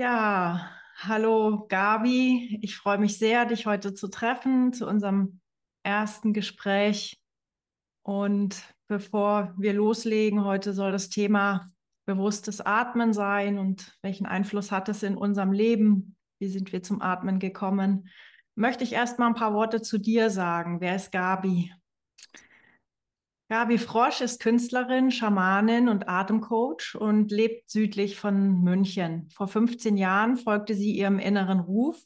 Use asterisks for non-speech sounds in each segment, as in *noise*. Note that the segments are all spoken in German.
Ja, hallo Gabi. Ich freue mich sehr, dich heute zu treffen zu unserem ersten Gespräch. Und bevor wir loslegen, heute soll das Thema bewusstes Atmen sein und welchen Einfluss hat es in unserem Leben? Wie sind wir zum Atmen gekommen? Möchte ich erst mal ein paar Worte zu dir sagen. Wer ist Gabi? Gabi Frosch ist Künstlerin, Schamanin und Atemcoach und lebt südlich von München. Vor 15 Jahren folgte sie ihrem inneren Ruf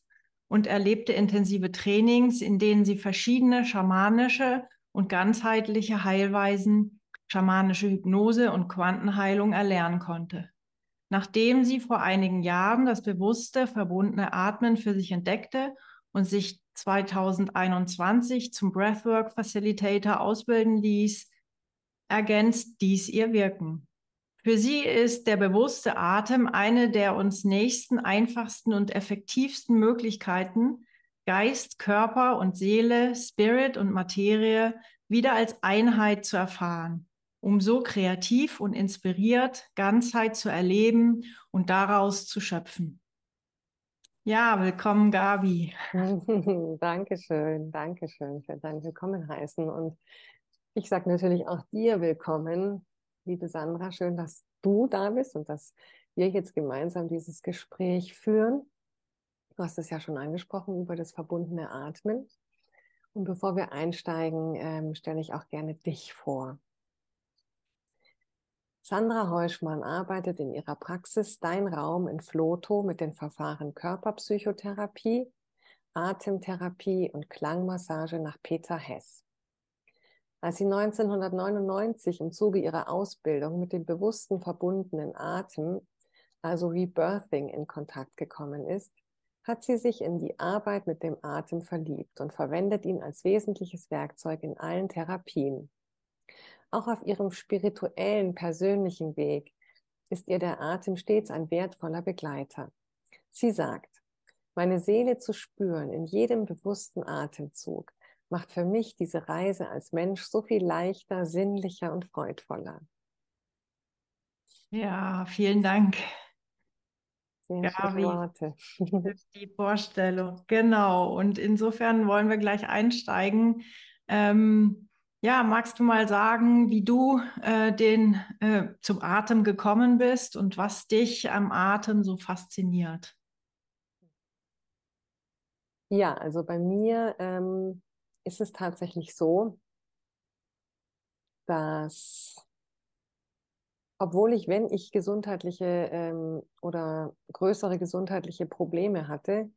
und erlebte intensive Trainings, in denen sie verschiedene schamanische und ganzheitliche Heilweisen, schamanische Hypnose und Quantenheilung erlernen konnte. Nachdem sie vor einigen Jahren das bewusste, verbundene Atmen für sich entdeckte und sich 2021 zum Breathwork Facilitator ausbilden ließ, ergänzt dies ihr Wirken. Für sie ist der bewusste Atem eine der uns nächsten, einfachsten und effektivsten Möglichkeiten, Geist, Körper und Seele, Spirit und Materie wieder als Einheit zu erfahren, um so kreativ und inspiriert Ganzheit zu erleben und daraus zu schöpfen. Ja, willkommen, Gabi. *laughs* Dankeschön, Dankeschön für dein Willkommen heißen. Und ich sage natürlich auch dir willkommen, liebe Sandra. Schön, dass du da bist und dass wir jetzt gemeinsam dieses Gespräch führen. Du hast es ja schon angesprochen über das verbundene Atmen. Und bevor wir einsteigen, ähm, stelle ich auch gerne dich vor. Sandra Heuschmann arbeitet in ihrer Praxis Dein Raum in Floto mit den Verfahren Körperpsychotherapie, Atemtherapie und Klangmassage nach Peter Hess. Als sie 1999 im Zuge ihrer Ausbildung mit dem bewussten verbundenen Atem, also Rebirthing, in Kontakt gekommen ist, hat sie sich in die Arbeit mit dem Atem verliebt und verwendet ihn als wesentliches Werkzeug in allen Therapien. Auch auf ihrem spirituellen, persönlichen Weg ist ihr der Atem stets ein wertvoller Begleiter. Sie sagt, meine Seele zu spüren in jedem bewussten Atemzug, macht für mich diese Reise als Mensch so viel leichter, sinnlicher und freudvoller. Ja, vielen Dank. Sehr Gabi, Worte. *laughs* die Vorstellung. Genau. Und insofern wollen wir gleich einsteigen. Ähm, ja, magst du mal sagen, wie du äh, den, äh, zum Atem gekommen bist und was dich am Atem so fasziniert? Ja, also bei mir ähm, ist es tatsächlich so, dass obwohl ich, wenn ich gesundheitliche ähm, oder größere gesundheitliche Probleme hatte,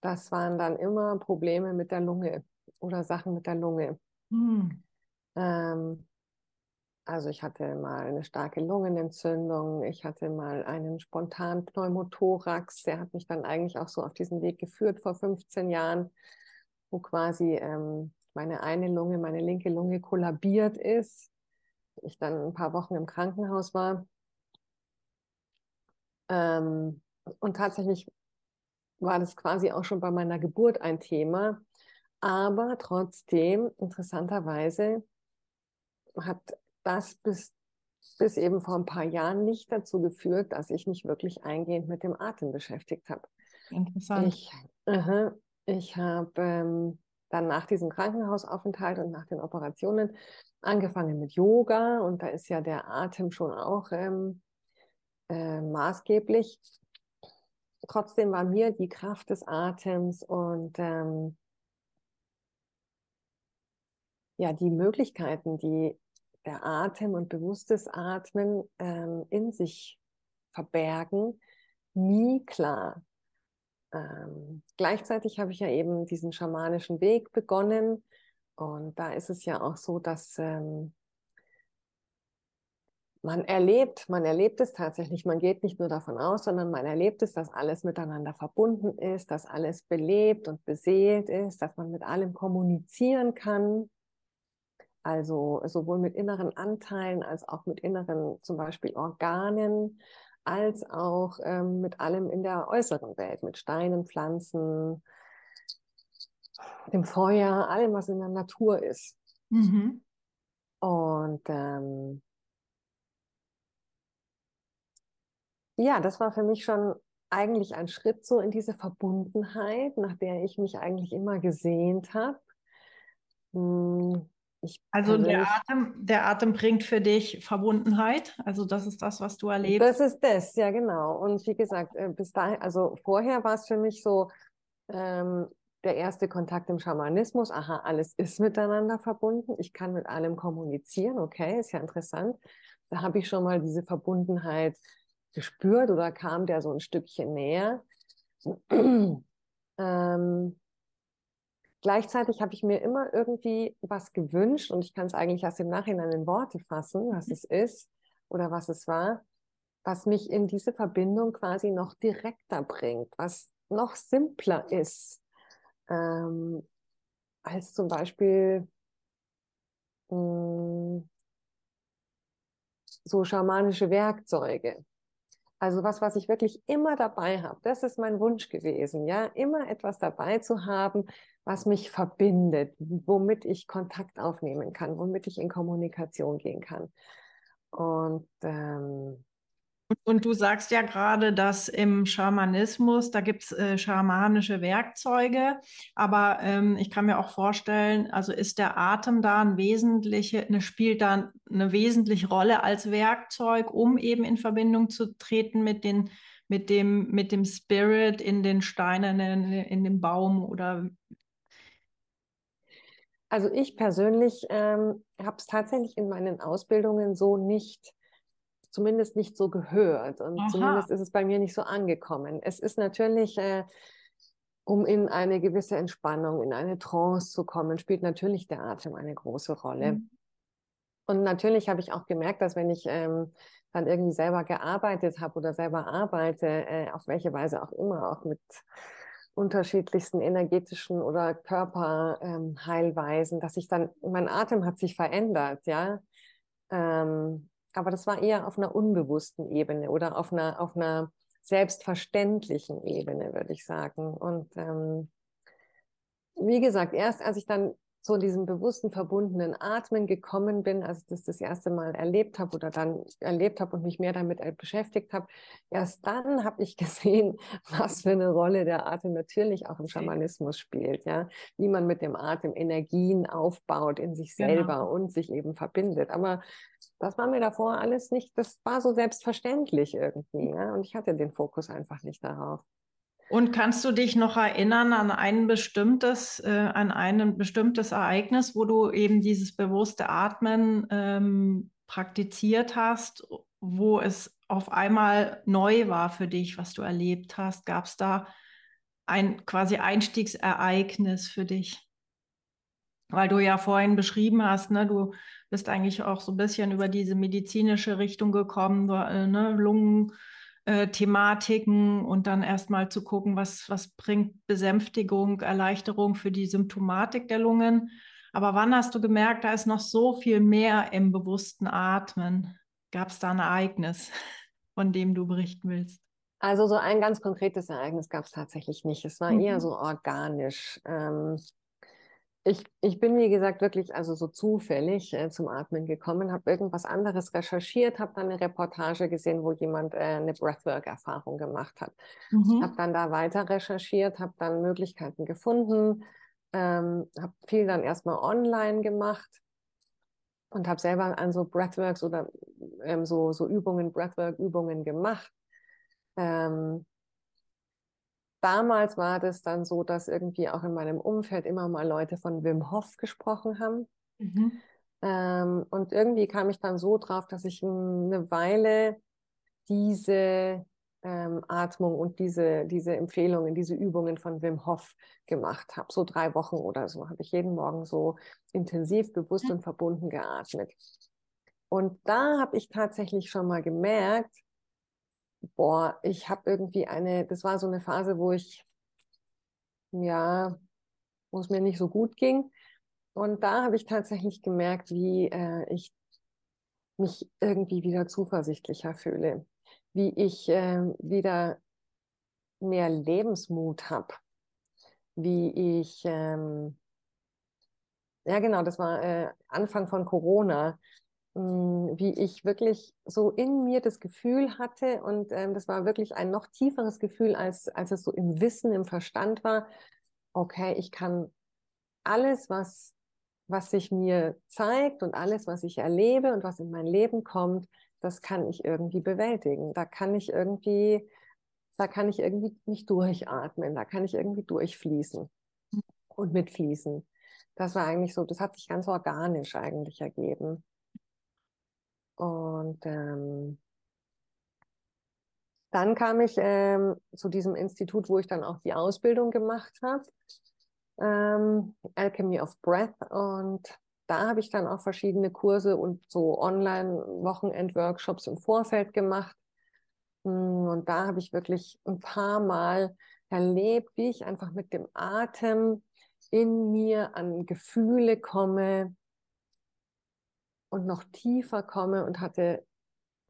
das waren dann immer Probleme mit der Lunge oder Sachen mit der Lunge. Hm. Ähm, also ich hatte mal eine starke Lungenentzündung, ich hatte mal einen spontanen Pneumothorax, der hat mich dann eigentlich auch so auf diesen Weg geführt vor 15 Jahren wo quasi ähm, meine eine Lunge, meine linke Lunge kollabiert ist. Ich dann ein paar Wochen im Krankenhaus war. Ähm, und tatsächlich war das quasi auch schon bei meiner Geburt ein Thema. Aber trotzdem, interessanterweise, hat das bis, bis eben vor ein paar Jahren nicht dazu geführt, dass ich mich wirklich eingehend mit dem Atem beschäftigt habe. Interessant. Ich, uh, ich habe ähm, dann nach diesem Krankenhausaufenthalt und nach den Operationen angefangen mit Yoga und da ist ja der Atem schon auch ähm, äh, maßgeblich. Trotzdem war mir die Kraft des Atems und ähm, ja die Möglichkeiten, die der Atem und bewusstes Atmen ähm, in sich verbergen, nie klar. Ähm, gleichzeitig habe ich ja eben diesen schamanischen Weg begonnen. Und da ist es ja auch so, dass ähm, man erlebt, man erlebt es tatsächlich, man geht nicht nur davon aus, sondern man erlebt es, dass alles miteinander verbunden ist, dass alles belebt und beseelt ist, dass man mit allem kommunizieren kann. Also sowohl mit inneren Anteilen als auch mit inneren zum Beispiel Organen als auch ähm, mit allem in der äußeren Welt, mit Steinen, Pflanzen, dem Feuer, allem, was in der Natur ist. Mhm. Und ähm, ja, das war für mich schon eigentlich ein Schritt so in diese Verbundenheit, nach der ich mich eigentlich immer gesehnt habe. Hm, also der Atem, der Atem bringt für dich Verbundenheit. Also das ist das, was du erlebst. Das ist das, ja genau. Und wie gesagt, äh, bis dahin, also vorher war es für mich so ähm, der erste Kontakt im Schamanismus. Aha, alles ist miteinander verbunden. Ich kann mit allem kommunizieren. Okay, ist ja interessant. Da habe ich schon mal diese Verbundenheit gespürt oder kam der so ein Stückchen näher. *clears throat* ähm, gleichzeitig habe ich mir immer irgendwie was gewünscht und ich kann es eigentlich erst im Nachhinein in Worte fassen, was es ist oder was es war, was mich in diese Verbindung quasi noch direkter bringt, was noch simpler ist ähm, als zum Beispiel mh, hm, so schamanische Werkzeuge. Also was, was ich wirklich immer dabei habe. Das ist mein Wunsch gewesen, ja, immer etwas dabei zu haben, was mich verbindet, womit ich Kontakt aufnehmen kann, womit ich in Kommunikation gehen kann. Und ähm, und du sagst ja gerade, dass im Schamanismus, da gibt es äh, schamanische Werkzeuge, aber ähm, ich kann mir auch vorstellen, also ist der Atem da ein wesentliche, eine, spielt da eine wesentliche Rolle als Werkzeug, um eben in Verbindung zu treten mit den mit dem, mit dem Spirit in den Steinen, in, in dem Baum oder also ich persönlich ähm, habe es tatsächlich in meinen Ausbildungen so nicht zumindest nicht so gehört und Aha. zumindest ist es bei mir nicht so angekommen. Es ist natürlich, äh, um in eine gewisse Entspannung, in eine Trance zu kommen, spielt natürlich der Atem eine große Rolle. Mhm. Und natürlich habe ich auch gemerkt, dass wenn ich ähm, dann irgendwie selber gearbeitet habe oder selber arbeite, äh, auf welche Weise auch immer, auch mit unterschiedlichsten energetischen oder Körperheilweisen, ähm, dass ich dann, mein Atem hat sich verändert, ja. Ähm, aber das war eher auf einer unbewussten Ebene oder auf einer, auf einer selbstverständlichen Ebene, würde ich sagen. Und ähm, wie gesagt, erst als ich dann zu diesem bewussten, verbundenen Atmen gekommen bin, als ich das das erste Mal erlebt habe oder dann erlebt habe und mich mehr damit beschäftigt habe, erst dann habe ich *laughs* gesehen, was für eine Rolle der Atem natürlich auch im Schamanismus spielt, ja, wie man mit dem Atem Energien aufbaut in sich genau. selber genau. und sich eben verbindet. Aber das war mir davor alles nicht, das war so selbstverständlich irgendwie, ja, und ich hatte den Fokus einfach nicht darauf. Und kannst du dich noch erinnern an ein bestimmtes, äh, an ein bestimmtes Ereignis, wo du eben dieses bewusste Atmen ähm, praktiziert hast, wo es auf einmal neu war für dich, was du erlebt hast? Gab es da ein quasi Einstiegsereignis für dich? Weil du ja vorhin beschrieben hast, ne, du bist eigentlich auch so ein bisschen über diese medizinische Richtung gekommen, du, äh, ne, Lungen äh, Thematiken und dann erstmal zu gucken, was, was bringt Besänftigung, Erleichterung für die Symptomatik der Lungen. Aber wann hast du gemerkt, da ist noch so viel mehr im bewussten Atmen? Gab es da ein Ereignis, von dem du berichten willst? Also so ein ganz konkretes Ereignis gab es tatsächlich nicht. Es war mhm. eher so organisch. Ähm, ich, ich bin, wie gesagt, wirklich also so zufällig äh, zum Atmen gekommen, habe irgendwas anderes recherchiert, habe dann eine Reportage gesehen, wo jemand äh, eine Breathwork-Erfahrung gemacht hat. Mhm. Habe dann da weiter recherchiert, habe dann Möglichkeiten gefunden, ähm, habe viel dann erstmal online gemacht und habe selber an so Breathworks oder ähm, so, so Übungen, Breathwork-Übungen gemacht. Ähm, damals war das dann so, dass irgendwie auch in meinem Umfeld immer mal Leute von Wim Hof gesprochen haben. Mhm. Ähm, und irgendwie kam ich dann so drauf, dass ich eine Weile diese ähm, Atmung und diese, diese Empfehlungen, diese Übungen von Wim Hof gemacht habe. So drei Wochen oder so habe ich jeden Morgen so intensiv, bewusst und verbunden geatmet. Und da habe ich tatsächlich schon mal gemerkt, boah, ich habe irgendwie eine, das war so eine Phase, wo ich, ja, wo es mir nicht so gut ging. Und da habe ich tatsächlich gemerkt, wie äh, ich mich irgendwie wieder zuversichtlicher fühle, wie ich äh, wieder mehr Lebensmut habe, wie ich, ähm, ja genau, das war äh, Anfang von Corona, wie ich wirklich so in mir das Gefühl hatte und ähm, das war wirklich ein noch tieferes Gefühl, als, als es so im Wissen, im Verstand war. Okay, ich kann alles, was, was sich mir zeigt und alles, was ich erlebe und was in mein Leben kommt, das kann ich irgendwie bewältigen. Da kann ich irgendwie, da kann ich irgendwie nicht durchatmen, da kann ich irgendwie durchfließen und mitfließen. Das war eigentlich so, das hat sich ganz organisch eigentlich ergeben. Und ähm, dann kam ich ähm, zu diesem Institut, wo ich dann auch die Ausbildung gemacht habe, ähm, Alchemy of Breath. Und da habe ich dann auch verschiedene Kurse und so Online-Wochenend-Workshops im Vorfeld gemacht. Hm, und da habe ich wirklich ein paar Mal erlebt, wie ich einfach mit dem Atem in mir an Gefühle komme und noch tiefer komme und hatte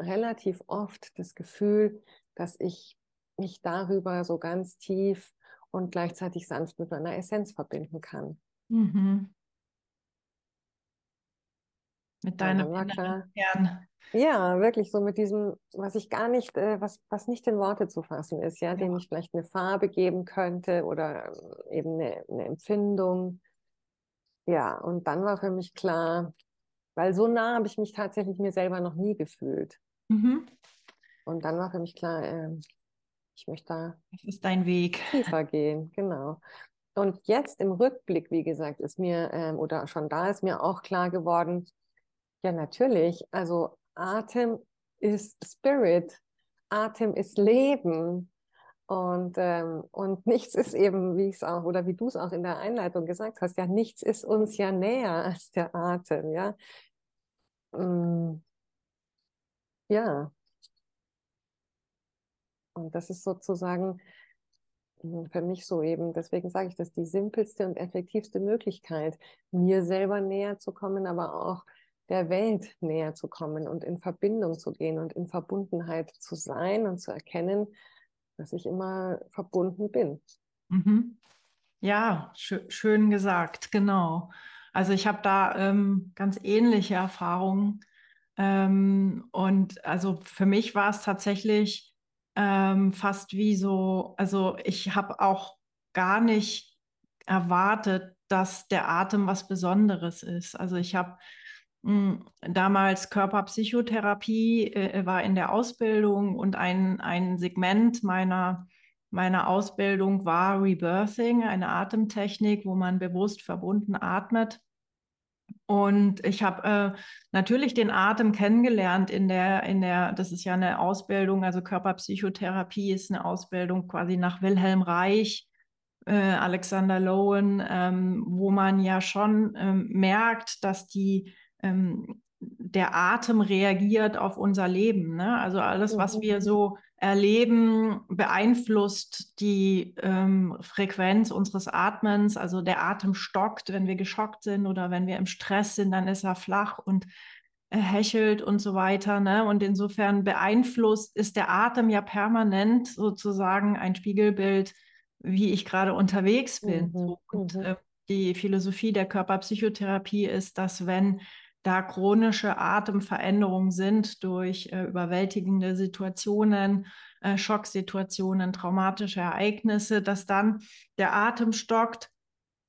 relativ oft das Gefühl, dass ich mich darüber so ganz tief und gleichzeitig sanft mit meiner Essenz verbinden kann. Mhm. Mit deinem Kern. Ja, wirklich so mit diesem, was ich gar nicht, äh, was, was nicht in Worte zu fassen ist, ja, ja. dem ich vielleicht eine Farbe geben könnte oder ähm, eben eine, eine Empfindung. Ja, und dann war für mich klar, weil so nah habe ich mich tatsächlich mir selber noch nie gefühlt. Mhm. Und dann war für mich klar, äh, ich möchte da. Das ist dein Weg. Tiefer gehen, genau. Und jetzt im Rückblick, wie gesagt, ist mir, ähm, oder schon da ist mir auch klar geworden, ja, natürlich. Also Atem ist Spirit. Atem ist Leben. Und, ähm, und *laughs* nichts ist eben, wie ich es auch, oder wie du es auch in der Einleitung gesagt hast, ja, nichts ist uns ja näher als der Atem, ja. Mm, ja. Und das ist sozusagen hm, für mich so eben, deswegen sage ich das, die simpelste und effektivste Möglichkeit, mir selber näher zu kommen, aber auch der Welt näher zu kommen und in Verbindung zu gehen und in Verbundenheit zu sein und zu erkennen, dass ich immer verbunden bin. Mhm. Ja, sch schön gesagt, genau. Also ich habe da ähm, ganz ähnliche Erfahrungen. Ähm, und also für mich war es tatsächlich ähm, fast wie so, also ich habe auch gar nicht erwartet, dass der Atem was Besonderes ist. Also ich habe damals Körperpsychotherapie, äh, war in der Ausbildung und ein, ein Segment meiner, meiner Ausbildung war Rebirthing, eine Atemtechnik, wo man bewusst verbunden atmet. Und ich habe äh, natürlich den Atem kennengelernt in der, in der, das ist ja eine Ausbildung, also Körperpsychotherapie ist eine Ausbildung quasi nach Wilhelm Reich, äh, Alexander Lowen, ähm, wo man ja schon ähm, merkt, dass die ähm, der Atem reagiert auf unser Leben. Ne? Also alles, was wir mhm. so erleben, beeinflusst die ähm, Frequenz unseres Atmens. Also der Atem stockt, wenn wir geschockt sind oder wenn wir im Stress sind, dann ist er flach und äh, hechelt und so weiter. Ne? Und insofern beeinflusst ist der Atem ja permanent sozusagen ein Spiegelbild, wie ich gerade unterwegs bin. Mhm. Und äh, die Philosophie der Körperpsychotherapie ist, dass wenn da chronische Atemveränderungen sind durch äh, überwältigende Situationen, äh, Schocksituationen, traumatische Ereignisse, dass dann der Atem stockt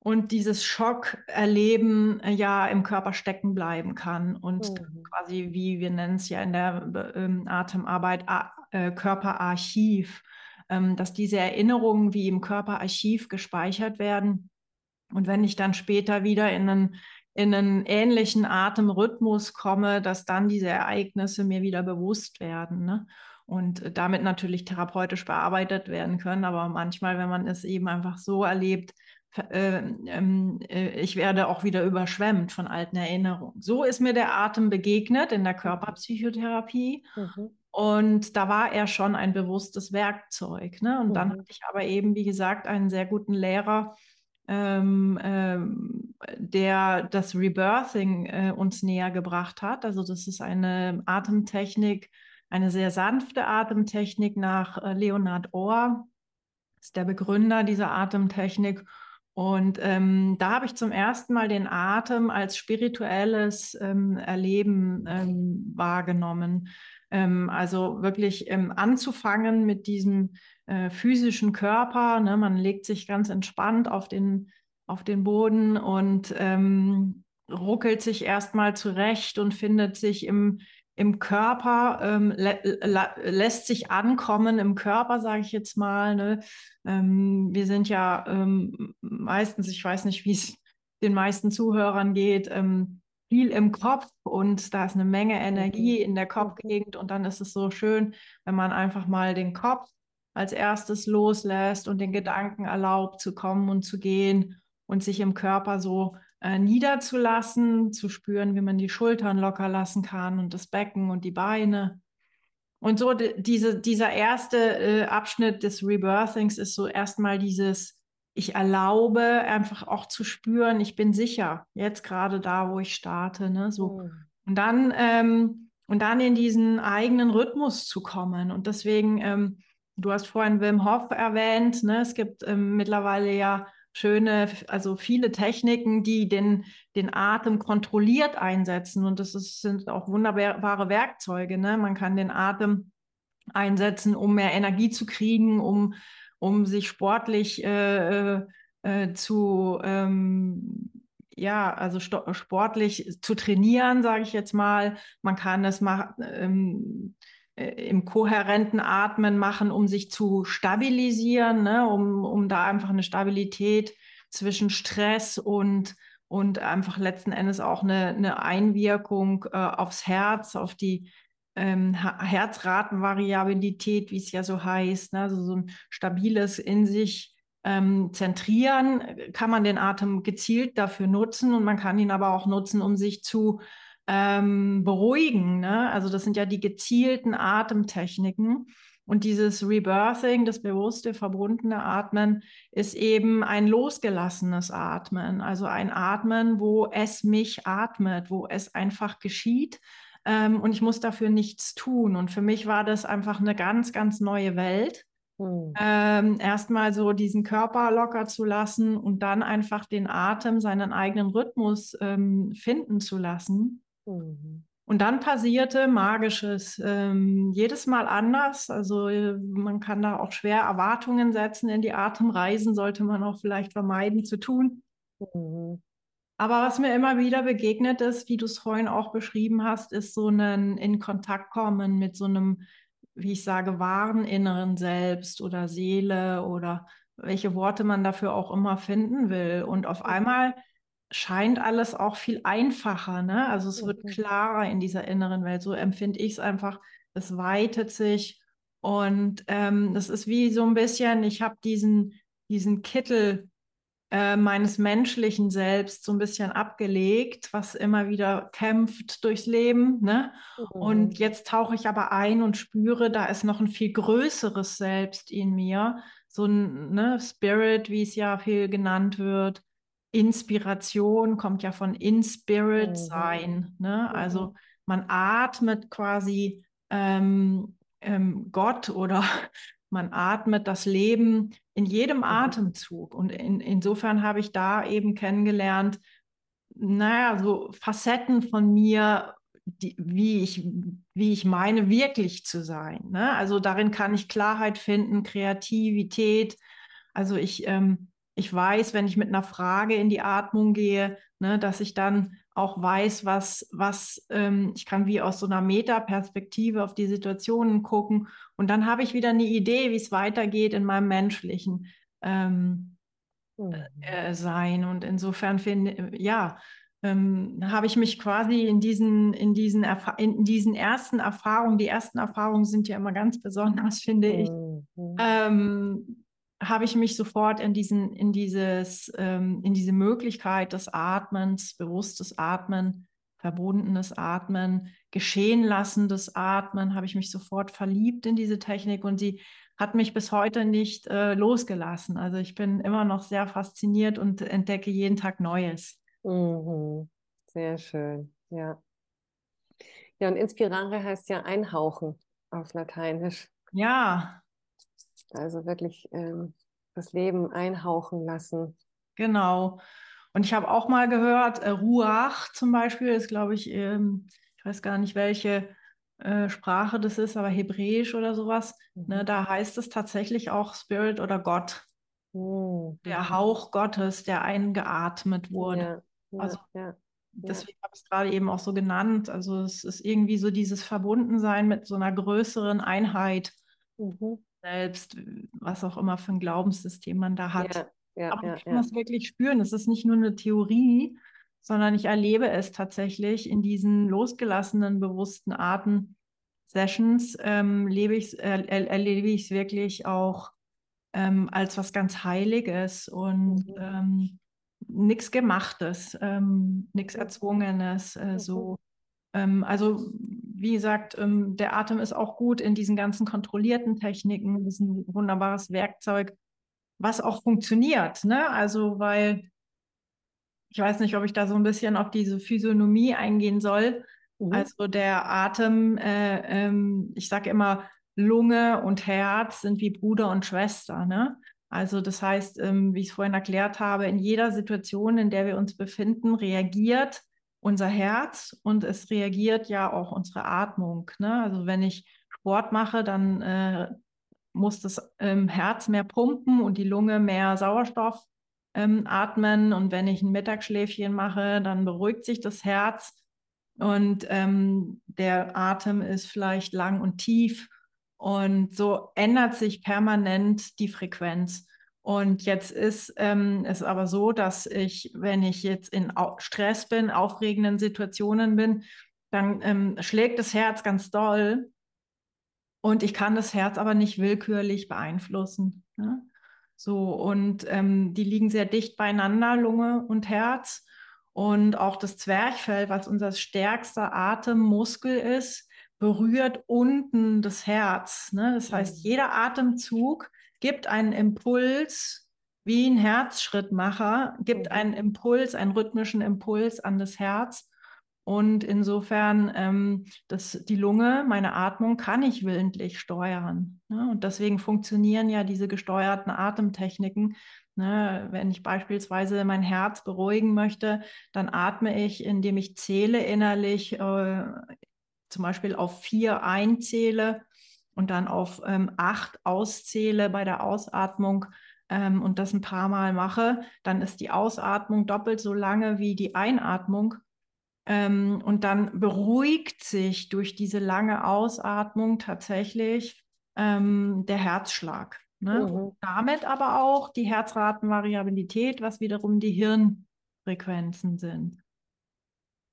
und dieses Schockerleben äh, ja im Körper stecken bleiben kann und mhm. quasi, wie wir nennen es ja in der ähm, Atemarbeit, äh, Körperarchiv, ähm, dass diese Erinnerungen wie im Körperarchiv gespeichert werden. Und wenn ich dann später wieder in einen in einen ähnlichen Atemrhythmus komme, dass dann diese Ereignisse mir wieder bewusst werden. Ne? Und damit natürlich therapeutisch bearbeitet werden können. Aber manchmal, wenn man es eben einfach so erlebt, äh, äh, ich werde auch wieder überschwemmt von alten Erinnerungen. So ist mir der Atem begegnet in der mhm. Körperpsychotherapie. Mhm. Und da war er schon ein bewusstes Werkzeug. Ne? Und mhm. dann hatte ich aber eben, wie gesagt, einen sehr guten Lehrer, ähm, ähm, der das Rebirthing äh, uns näher gebracht hat. Also das ist eine Atemtechnik, eine sehr sanfte Atemtechnik nach äh, Leonard Ohr, ist der Begründer dieser Atemtechnik. Und ähm, da habe ich zum ersten Mal den Atem als spirituelles ähm, Erleben ähm, wahrgenommen. Also wirklich anzufangen mit diesem äh, physischen Körper. Ne? Man legt sich ganz entspannt auf den, auf den Boden und ähm, ruckelt sich erstmal zurecht und findet sich im, im Körper, ähm, lä lässt sich ankommen im Körper, sage ich jetzt mal. Ne? Ähm, wir sind ja ähm, meistens, ich weiß nicht, wie es den meisten Zuhörern geht, ähm, viel im Kopf und da ist eine Menge Energie in der Kopfgegend und dann ist es so schön, wenn man einfach mal den Kopf als erstes loslässt und den Gedanken erlaubt zu kommen und zu gehen und sich im Körper so äh, niederzulassen, zu spüren, wie man die Schultern locker lassen kann und das Becken und die Beine. Und so diese, dieser erste äh, Abschnitt des Rebirthings ist so erstmal dieses, ich erlaube einfach auch zu spüren, ich bin sicher, jetzt gerade da, wo ich starte. Ne? So. Mhm. Und dann ähm, und dann in diesen eigenen Rhythmus zu kommen. Und deswegen, ähm, du hast vorhin Wim Hof erwähnt, ne? es gibt ähm, mittlerweile ja schöne, also viele Techniken, die den, den Atem kontrolliert einsetzen. Und das ist, sind auch wunderbare Werkzeuge. Ne? Man kann den Atem einsetzen, um mehr Energie zu kriegen, um, um sich sportlich äh, äh, äh zu, ähm, ja, also sportlich zu trainieren, sage ich jetzt mal. Man kann es machen. Ähm, äh, im kohärenten Atmen machen, um sich zu stabilisieren, ne? um, um da einfach eine Stabilität zwischen Stress und, und einfach letzten Endes auch eine, eine Einwirkung äh, aufs Herz, auf die ähm, Herzratenvariabilität, wie es ja so heißt, ne? also so ein stabiles in sich ähm, zentrieren, kann man den Atem gezielt dafür nutzen und man kann ihn aber auch nutzen, um sich zu ähm, beruhigen. Ne? Also das sind ja die gezielten Atemtechniken. Und dieses Rebirthing, das bewusste, verbundene Atmen, ist eben ein losgelassenes Atmen. Also ein Atmen, wo es mich atmet, wo es einfach geschieht. Ähm, und ich muss dafür nichts tun. Und für mich war das einfach eine ganz, ganz neue Welt. Hm. Ähm, erstmal so diesen Körper locker zu lassen und dann einfach den Atem, seinen eigenen Rhythmus ähm, finden zu lassen. Mhm. Und dann passierte Magisches. Ähm, jedes Mal anders. Also äh, man kann da auch schwer Erwartungen setzen in die Atemreisen, sollte man auch vielleicht vermeiden zu tun. Mhm. Aber was mir immer wieder begegnet ist, wie du es vorhin auch beschrieben hast, ist so ein in Kontakt kommen mit so einem, wie ich sage, wahren inneren Selbst oder Seele oder welche Worte man dafür auch immer finden will. Und auf einmal scheint alles auch viel einfacher. Ne? Also es wird klarer in dieser inneren Welt. So empfinde ich es einfach. Es weitet sich und ähm, das ist wie so ein bisschen, ich habe diesen, diesen Kittel äh, meines menschlichen Selbst so ein bisschen abgelegt, was immer wieder kämpft durchs Leben. Ne? Mhm. Und jetzt tauche ich aber ein und spüre, da ist noch ein viel größeres Selbst in mir, so ein ne, Spirit, wie es ja viel genannt wird. Inspiration kommt ja von in Spirit mhm. sein. Ne? Mhm. Also man atmet quasi ähm, ähm, Gott oder *laughs* man atmet das Leben in jedem mhm. Atemzug. Und in, insofern habe ich da eben kennengelernt, naja, so Facetten von mir, die, wie, ich, wie ich meine, wirklich zu sein. Ne? Also darin kann ich Klarheit finden, Kreativität. Also ich ähm, ich weiß, wenn ich mit einer Frage in die Atmung gehe, ne, dass ich dann auch weiß, was, was ähm, ich kann wie aus so einer Metaperspektive auf die Situationen gucken. Und dann habe ich wieder eine Idee, wie es weitergeht in meinem menschlichen ähm, mhm. äh, Sein. Und insofern finde ja, ähm, habe ich mich quasi in diesen, in, diesen in diesen ersten Erfahrungen, die ersten Erfahrungen sind ja immer ganz besonders, *laughs* finde ich, mhm. Habe ich mich sofort in diesen, in dieses, ähm, in diese Möglichkeit des Atmens, bewusstes Atmen, verbundenes Atmen, geschehen lassendes Atmen, habe ich mich sofort verliebt in diese Technik und sie hat mich bis heute nicht äh, losgelassen. Also ich bin immer noch sehr fasziniert und entdecke jeden Tag Neues. Mhm. Sehr schön, ja. Ja, und inspirare heißt ja einhauchen auf Lateinisch. Ja, also wirklich ähm, das Leben einhauchen lassen. genau. Und ich habe auch mal gehört, äh, Ruach zum Beispiel ist, glaube ich, ähm, ich weiß gar nicht, welche äh, Sprache das ist, aber Hebräisch oder sowas. Ne, mhm. Ne, da heißt es tatsächlich auch Spirit oder Gott. Mhm. Der Hauch Gottes, der eingeatmet wurde. Ja, ja, also ja, deswegen habe ich es gerade eben auch so genannt. Also es ist irgendwie so dieses Verbundensein mit so einer größeren Einheit. Mhm. Selbst, was auch immer für ein Glaubenssystem man da hat. Ja, Aber ich kann das wirklich spüren. Es ist nicht nur eine Theorie, sondern ich erlebe es tatsächlich in diesen losgelassenen, bewussten Arten-Sessions, ähm, äh, erlebe ich es wirklich auch ähm, als was ganz Heiliges und mhm. ähm, nichts Gemachtes, ähm, nichts Erzwungenes. Äh, so. Ähm, also wie gesagt, ähm, der Atem ist auch gut in diesen ganzen kontrollierten Techniken. Das ist ein wunderbares Werkzeug, was auch funktioniert. Ne? Also weil ich weiß nicht, ob ich da so ein bisschen auf diese Physiognomie eingehen soll. Mhm. Also der Atem, äh, ähm, ich sage immer, Lunge und Herz sind wie Bruder und Schwester. Ne? Also das heißt, ähm, wie ich es vorhin erklärt habe, in jeder Situation, in der wir uns befinden, reagiert unser Herz und es reagiert ja auch unsere Atmung. Ne? Also wenn ich Sport mache, dann äh, muss das ähm, Herz mehr pumpen und die Lunge mehr Sauerstoff ähm, atmen. Und wenn ich ein Mittagsschläfchen mache, dann beruhigt sich das Herz und ähm, der Atem ist vielleicht lang und tief. Und so ändert sich permanent die Frequenz. Und jetzt ist ähm, es aber so, dass ich, wenn ich jetzt in Stress bin, aufregenden Situationen bin, dann ähm, schlägt das Herz ganz doll und ich kann das Herz aber nicht willkürlich beeinflussen. Ne? So, und ähm, die liegen sehr dicht beieinander, Lunge und Herz. Und auch das Zwerchfell, was unser stärkster Atemmuskel ist, berührt unten das Herz. Ne? Das heißt, mhm. jeder Atemzug gibt einen Impuls, wie ein Herzschrittmacher, gibt mhm. einen Impuls, einen rhythmischen Impuls an das Herz. Und insofern, ähm, das, die Lunge, meine Atmung kann ich willentlich steuern. Ne? Und deswegen funktionieren ja diese gesteuerten Atemtechniken. Ne? Wenn ich beispielsweise mein Herz beruhigen möchte, dann atme ich, indem ich zähle innerlich, äh, zum Beispiel auf vier einzähle und dann auf ähm, acht auszähle bei der Ausatmung ähm, und das ein paar Mal mache, dann ist die Ausatmung doppelt so lange wie die Einatmung ähm, und dann beruhigt sich durch diese lange Ausatmung tatsächlich ähm, der Herzschlag. Ne? Mhm. Damit aber auch die Herzratenvariabilität, was wiederum die Hirnfrequenzen sind.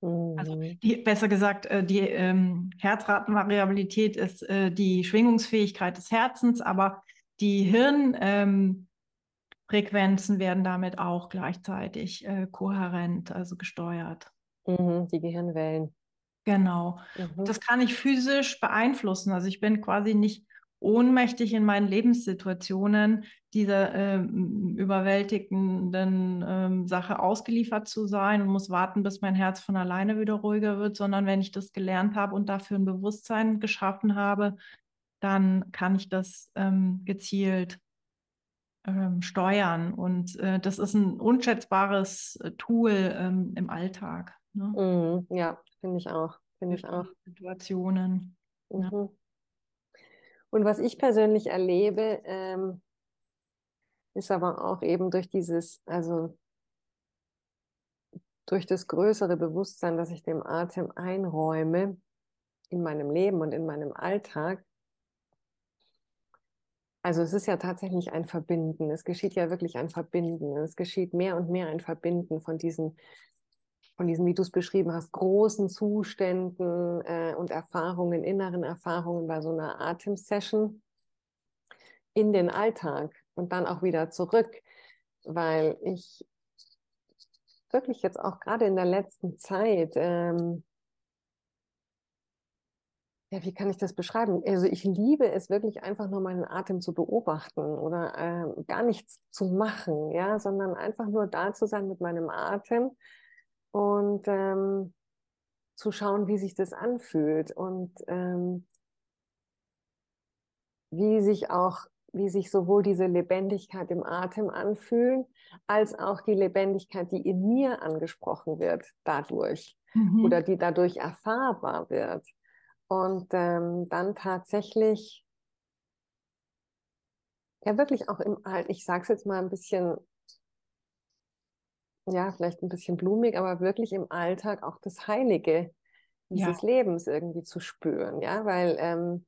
Mhm. Also die, besser gesagt, äh, die ähm, Herzratenvariabilität ist äh, die Schwingungsfähigkeit des Herzens, aber die Hirnfrequenzen ähm, werden damit auch gleichzeitig äh, kohärent, also gesteuert. Mhm, die Gehirnwellen. Genau. Mhm. Das kann ich physisch beeinflussen. Also ich bin quasi nicht ohnmächtig in meinen Lebenssituationen dieser äh, überwältigenden äh, Sache ausgeliefert zu sein und muss warten, bis mein Herz von alleine wieder ruhiger wird, sondern wenn ich das gelernt habe und dafür ein Bewusstsein geschaffen habe, dann kann ich das ähm, gezielt ähm, steuern. Und äh, das ist ein unschätzbares äh, Tool ähm, im Alltag. Ne? Mhm, ja, finde ich auch. Finde ich auch. Situationen. Mhm. Ja. Und was ich persönlich erlebe, ähm, ist aber auch eben durch dieses, also durch das größere Bewusstsein, dass ich dem Atem einräume in meinem Leben und in meinem Alltag. Also es ist ja tatsächlich ein Verbinden. Es geschieht ja wirklich ein Verbinden. Es geschieht mehr und mehr ein Verbinden von diesen von diesen, wie du es beschrieben hast, großen Zuständen äh, und Erfahrungen, inneren Erfahrungen bei so einer Atemsession in den Alltag und dann auch wieder zurück, weil ich wirklich jetzt auch gerade in der letzten Zeit, ähm, ja, wie kann ich das beschreiben? Also ich liebe es wirklich einfach nur meinen Atem zu beobachten oder äh, gar nichts zu machen, ja, sondern einfach nur da zu sein mit meinem Atem und ähm, zu schauen, wie sich das anfühlt und ähm, wie sich auch wie sich sowohl diese Lebendigkeit im Atem anfühlen, als auch die Lebendigkeit, die in mir angesprochen wird dadurch mhm. oder die dadurch erfahrbar wird. Und ähm, dann tatsächlich, ja wirklich auch im Alt, ich sage es jetzt mal ein bisschen, ja, vielleicht ein bisschen blumig, aber wirklich im Alltag auch das Heilige dieses ja. Lebens irgendwie zu spüren, ja, weil ähm,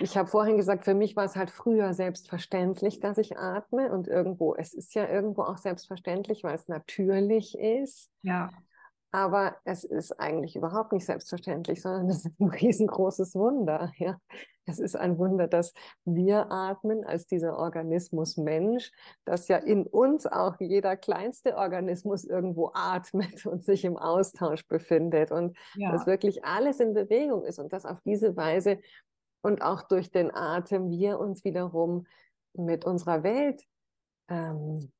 ich habe vorhin gesagt, für mich war es halt früher selbstverständlich, dass ich atme und irgendwo, es ist ja irgendwo auch selbstverständlich, weil es natürlich ist. Ja. Aber es ist eigentlich überhaupt nicht selbstverständlich, sondern es ist ein *laughs* riesengroßes Wunder. Ja? Es ist ein Wunder, dass wir atmen als dieser Organismus Mensch, dass ja in uns auch jeder kleinste Organismus irgendwo atmet und sich im Austausch befindet und ja. dass wirklich alles in Bewegung ist und dass auf diese Weise und auch durch den Atem wir uns wiederum mit unserer Welt ähm,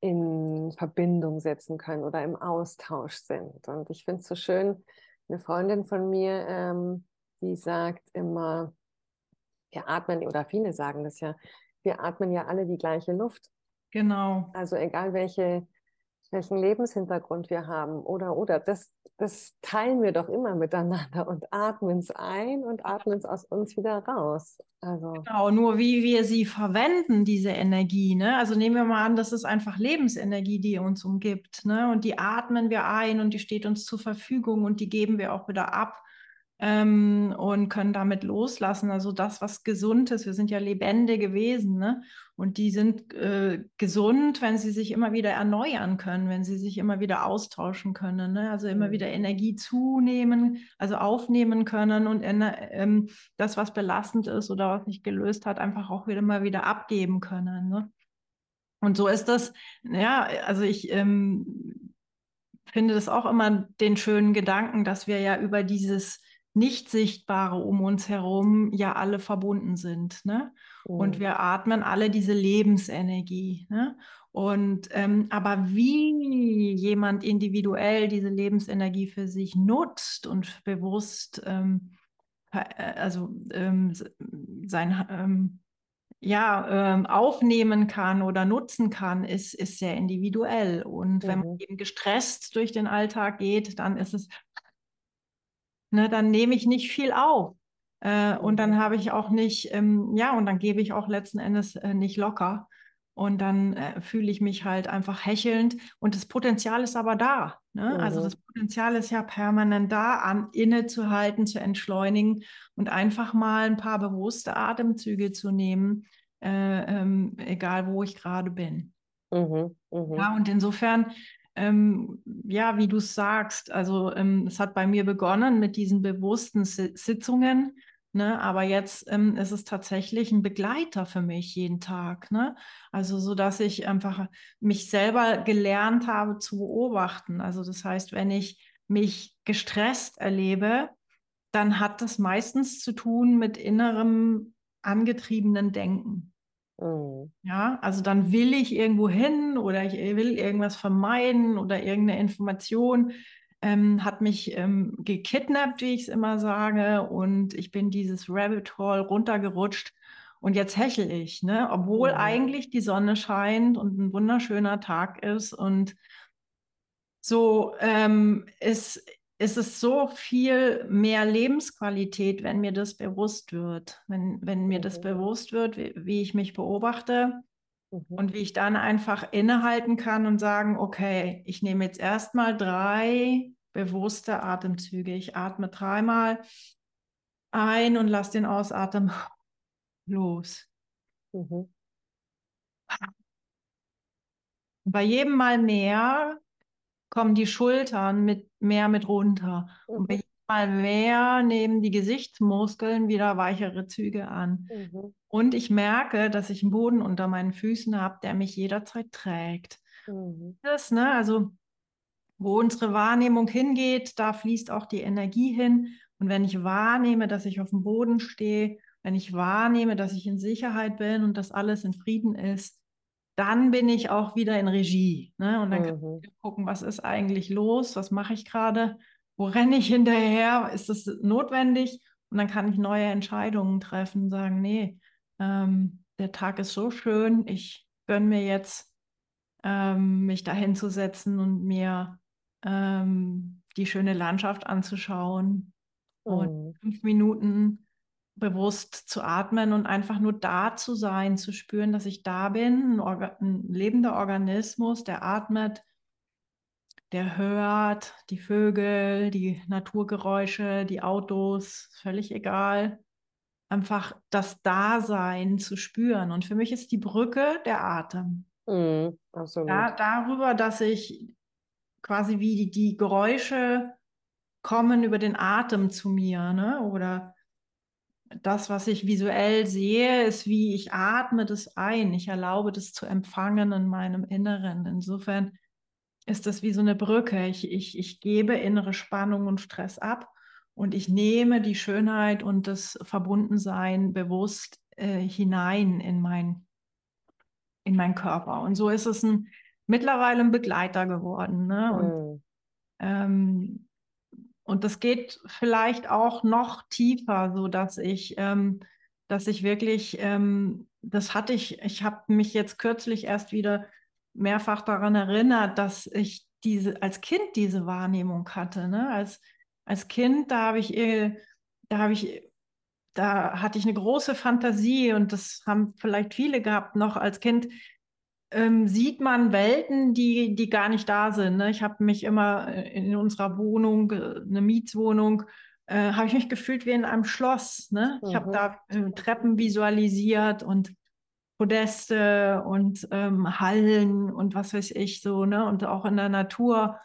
in Verbindung setzen können oder im Austausch sind. Und ich finde es so schön, eine Freundin von mir, ähm, die sagt immer, wir atmen, oder viele sagen das ja, wir atmen ja alle die gleiche Luft. Genau. Also egal welche welchen Lebenshintergrund wir haben oder oder das, das teilen wir doch immer miteinander und atmen es ein und atmen es aus uns wieder raus. Also. Genau, nur wie wir sie verwenden, diese Energie. Ne? Also nehmen wir mal an, das ist einfach Lebensenergie, die uns umgibt. Ne? Und die atmen wir ein und die steht uns zur Verfügung und die geben wir auch wieder ab ähm, und können damit loslassen. Also das, was gesund ist. Wir sind ja lebendige Wesen, ne? Und die sind äh, gesund, wenn sie sich immer wieder erneuern können, wenn sie sich immer wieder austauschen können. Ne? Also immer mhm. wieder Energie zunehmen, also aufnehmen können und ähm, das, was belastend ist oder was nicht gelöst hat, einfach auch wieder mal wieder abgeben können. Ne? Und so ist das, ja, also ich ähm, finde das auch immer den schönen Gedanken, dass wir ja über dieses nicht-Sichtbare um uns herum ja alle verbunden sind. Ne? Oh. Und wir atmen alle diese Lebensenergie. Ne? Und ähm, aber wie jemand individuell diese Lebensenergie für sich nutzt und bewusst ähm, äh, also ähm, sein ähm, ja, ähm, aufnehmen kann oder nutzen kann, ist, ist sehr individuell. Und mhm. wenn man mhm. eben gestresst durch den Alltag geht, dann ist es ne, dann nehme ich nicht viel auf. Äh, und dann mhm. habe ich auch nicht, ähm, ja, und dann gebe ich auch letzten Endes äh, nicht locker. Und dann äh, fühle ich mich halt einfach hechelnd. Und das Potenzial ist aber da. Ne? Mhm. Also das Potenzial ist ja permanent da, an innezuhalten, zu entschleunigen und einfach mal ein paar bewusste Atemzüge zu nehmen, äh, ähm, egal wo ich gerade bin. Mhm. Mhm. Ja, und insofern ähm, ja, wie du sagst, also ähm, es hat bei mir begonnen mit diesen bewussten Sitzungen, ne? aber jetzt ähm, ist es tatsächlich ein Begleiter für mich jeden Tag. Ne? Also so, dass ich einfach mich selber gelernt habe zu beobachten. Also das heißt, wenn ich mich gestresst erlebe, dann hat das meistens zu tun mit innerem angetriebenen Denken. Mhm. Ja, also dann will ich irgendwo hin oder ich will irgendwas vermeiden oder irgendeine Information ähm, hat mich ähm, gekidnappt, wie ich es immer sage, und ich bin dieses Rabbit Hole runtergerutscht und jetzt hechel ich, ne? obwohl mhm. eigentlich die Sonne scheint und ein wunderschöner Tag ist und so ähm, ist ist es so viel mehr Lebensqualität, wenn mir das bewusst wird. Wenn, wenn mir das mhm. bewusst wird, wie, wie, ich mich beobachte mhm. und wie ich dann einfach innehalten kann und sagen, okay, ich nehme jetzt erstmal drei bewusste Atemzüge. Ich atme dreimal ein und lasse den Ausatmen *laughs* los. Mhm. Bei jedem Mal mehr kommen die Schultern mit mehr mit runter. Mhm. Und bei Mal mehr nehmen die Gesichtsmuskeln wieder weichere Züge an. Mhm. Und ich merke, dass ich einen Boden unter meinen Füßen habe, der mich jederzeit trägt. Mhm. Das, ne, also wo unsere Wahrnehmung hingeht, da fließt auch die Energie hin. Und wenn ich wahrnehme, dass ich auf dem Boden stehe, wenn ich wahrnehme, dass ich in Sicherheit bin und dass alles in Frieden ist, dann bin ich auch wieder in Regie. Ne? Und dann mhm. kann ich gucken, was ist eigentlich los, was mache ich gerade, wo renne ich hinterher, ist es notwendig? Und dann kann ich neue Entscheidungen treffen, sagen, nee, ähm, der Tag ist so schön, ich gönne mir jetzt, ähm, mich dahin zu setzen und mir ähm, die schöne Landschaft anzuschauen mhm. und fünf Minuten bewusst zu atmen und einfach nur da zu sein, zu spüren, dass ich da bin, ein, ein lebender Organismus, der atmet, der hört, die Vögel, die Naturgeräusche, die Autos, völlig egal. Einfach das Dasein zu spüren. Und für mich ist die Brücke der Atem. Mm, absolut. Da, darüber, dass ich quasi wie die, die Geräusche kommen über den Atem zu mir, ne? Oder das, was ich visuell sehe, ist, wie ich atme das ein. Ich erlaube das zu empfangen in meinem Inneren. Insofern ist das wie so eine Brücke. Ich, ich, ich gebe innere Spannung und Stress ab und ich nehme die Schönheit und das Verbundensein bewusst äh, hinein in mein, in meinen Körper. Und so ist es ein, mittlerweile ein Begleiter geworden. Ne? Und, mhm. ähm, und das geht vielleicht auch noch tiefer, so dass ich, ähm, dass ich wirklich, ähm, das hatte ich, ich habe mich jetzt kürzlich erst wieder mehrfach daran erinnert, dass ich diese als Kind diese Wahrnehmung hatte. Ne? Als, als Kind, da habe ich, da habe ich, da hatte ich eine große Fantasie und das haben vielleicht viele gehabt noch als Kind ähm, sieht man Welten, die, die gar nicht da sind. Ne? Ich habe mich immer äh, in unserer Wohnung, äh, eine Mietswohnung, äh, habe ich mich gefühlt wie in einem Schloss. Ne? Mhm. Ich habe da äh, Treppen visualisiert und Podeste und ähm, Hallen und was weiß ich so. Ne? Und auch in der Natur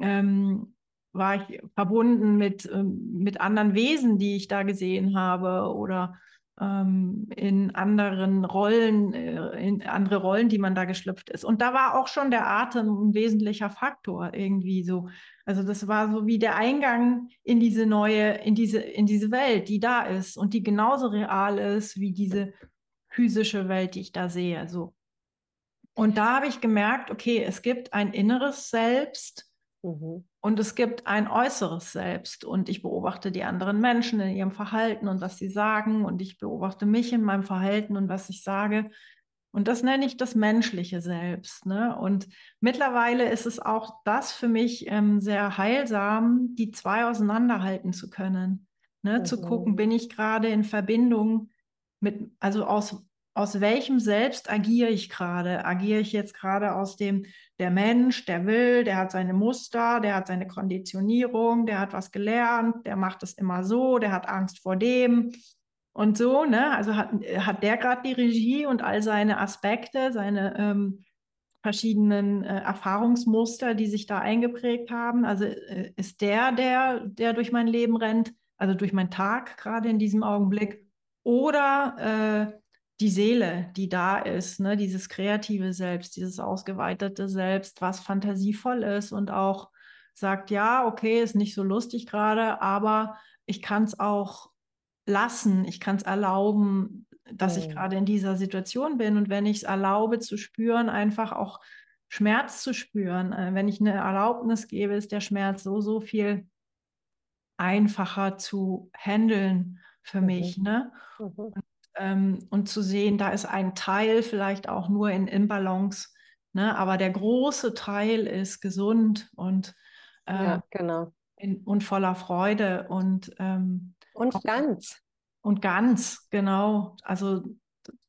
ähm, war ich verbunden mit, ähm, mit anderen Wesen, die ich da gesehen habe oder ähm, in anderen Rollen, äh, in andere Rollen, die man da geschlüpft ist. Und da war auch schon der Atem ein wesentlicher Faktor irgendwie so. Also das war so wie der Eingang in diese neue, in diese, in diese Welt, die da ist und die genauso real ist wie diese physische Welt, die ich da sehe. So. Und da habe ich gemerkt, okay, es gibt ein inneres Selbst, Mhm. Und es gibt ein äußeres Selbst und ich beobachte die anderen Menschen in ihrem Verhalten und was sie sagen und ich beobachte mich in meinem Verhalten und was ich sage. Und das nenne ich das menschliche Selbst. Ne? Und mittlerweile ist es auch das für mich ähm, sehr heilsam, die zwei auseinanderhalten zu können. Ne? Mhm. Zu gucken, bin ich gerade in Verbindung mit, also aus aus welchem Selbst agiere ich gerade? Agiere ich jetzt gerade aus dem, der Mensch, der will, der hat seine Muster, der hat seine Konditionierung, der hat was gelernt, der macht es immer so, der hat Angst vor dem und so, ne? Also hat, hat der gerade die Regie und all seine Aspekte, seine ähm, verschiedenen äh, Erfahrungsmuster, die sich da eingeprägt haben. Also äh, ist der, der, der durch mein Leben rennt, also durch meinen Tag gerade in diesem Augenblick, oder äh, die Seele, die da ist, ne? dieses kreative Selbst, dieses ausgeweitete Selbst, was fantasievoll ist und auch sagt, ja, okay, ist nicht so lustig gerade, aber ich kann es auch lassen, ich kann es erlauben, dass mhm. ich gerade in dieser Situation bin. Und wenn ich es erlaube zu spüren, einfach auch Schmerz zu spüren, äh, wenn ich eine Erlaubnis gebe, ist der Schmerz so, so viel einfacher zu handeln für mhm. mich. Ne? Mhm ähm, und zu sehen, da ist ein Teil vielleicht auch nur in Imbalance, ne? aber der große Teil ist gesund und, äh, ja, genau. in, und voller Freude und, ähm, und ganz. Und ganz, genau. Also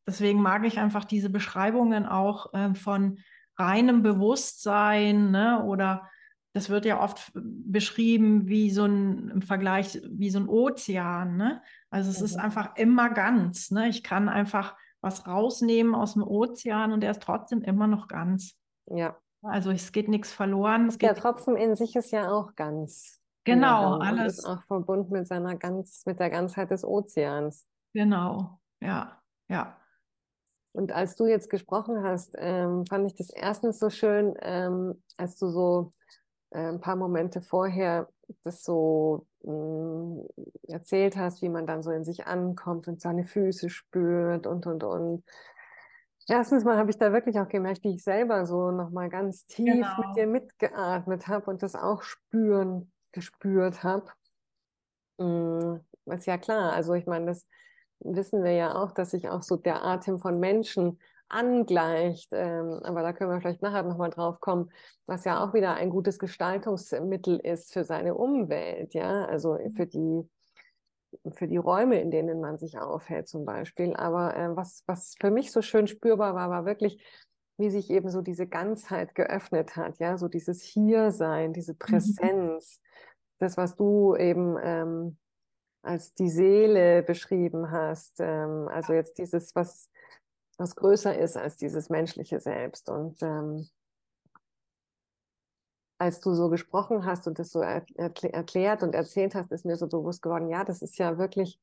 deswegen mag ich einfach diese Beschreibungen auch äh, von reinem Bewusstsein ne? oder das wird ja oft beschrieben wie so ein im Vergleich wie so ein Ozean. Ne? Also es mhm. ist einfach immer ganz. Ne? Ich kann einfach was rausnehmen aus dem Ozean und er ist trotzdem immer noch ganz. Ja. Also es geht nichts verloren. Es Der Tropfen in sich ist ja auch ganz. Genau, alles. ist auch verbunden mit seiner ganz, mit der Ganzheit des Ozeans. Genau, ja, ja. Und als du jetzt gesprochen hast, ähm, fand ich das erstens so schön, ähm, als du so äh, ein paar Momente vorher das so erzählt hast, wie man dann so in sich ankommt und seine Füße spürt und und und. Erstens mal habe ich da wirklich auch gemerkt, wie ich selber so nochmal ganz tief genau. mit dir mitgeatmet habe und das auch spüren, gespürt habe. Mhm, ist ja klar, also ich meine, das wissen wir ja auch, dass sich auch so der Atem von Menschen angleicht. Ähm, aber da können wir vielleicht nachher nochmal drauf kommen, was ja auch wieder ein gutes Gestaltungsmittel ist für seine Umwelt, ja, also für die für die Räume, in denen man sich aufhält zum Beispiel. Aber äh, was, was für mich so schön spürbar war, war wirklich, wie sich eben so diese Ganzheit geöffnet hat, ja, so dieses Hiersein, diese mhm. *laughs* Präsenz, mhm. das, was du eben ähm, als die Seele beschrieben hast, ähm, also jetzt dieses, was, was größer ist als dieses menschliche Selbst. Und ähm, als du so gesprochen hast und das so er erklärt und erzählt hast, ist mir so bewusst geworden, ja, das ist ja wirklich,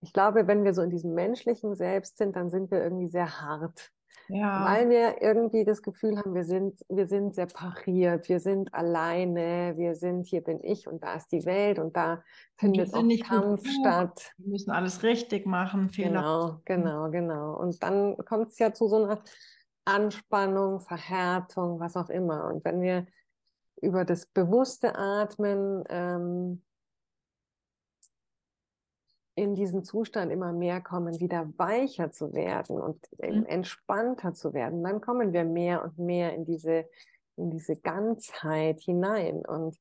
ich glaube, wenn wir so in diesem menschlichen Selbst sind, dann sind wir irgendwie sehr hart. Ja. Weil wir irgendwie das Gefühl haben, wir sind, wir sind separiert, wir sind alleine, wir sind, hier bin ich und da ist die Welt und da findet auch Kampf statt. Wir müssen alles richtig machen, Fehler. Genau, genau, genau. Und dann kommt es ja zu so einer Anspannung, Verhärtung, was auch immer. Und wenn wir über das bewusste Atmen ähm, in diesen Zustand immer mehr kommen, wieder weicher zu werden und mhm. entspannter zu werden, dann kommen wir mehr und mehr in diese, in diese Ganzheit hinein. Und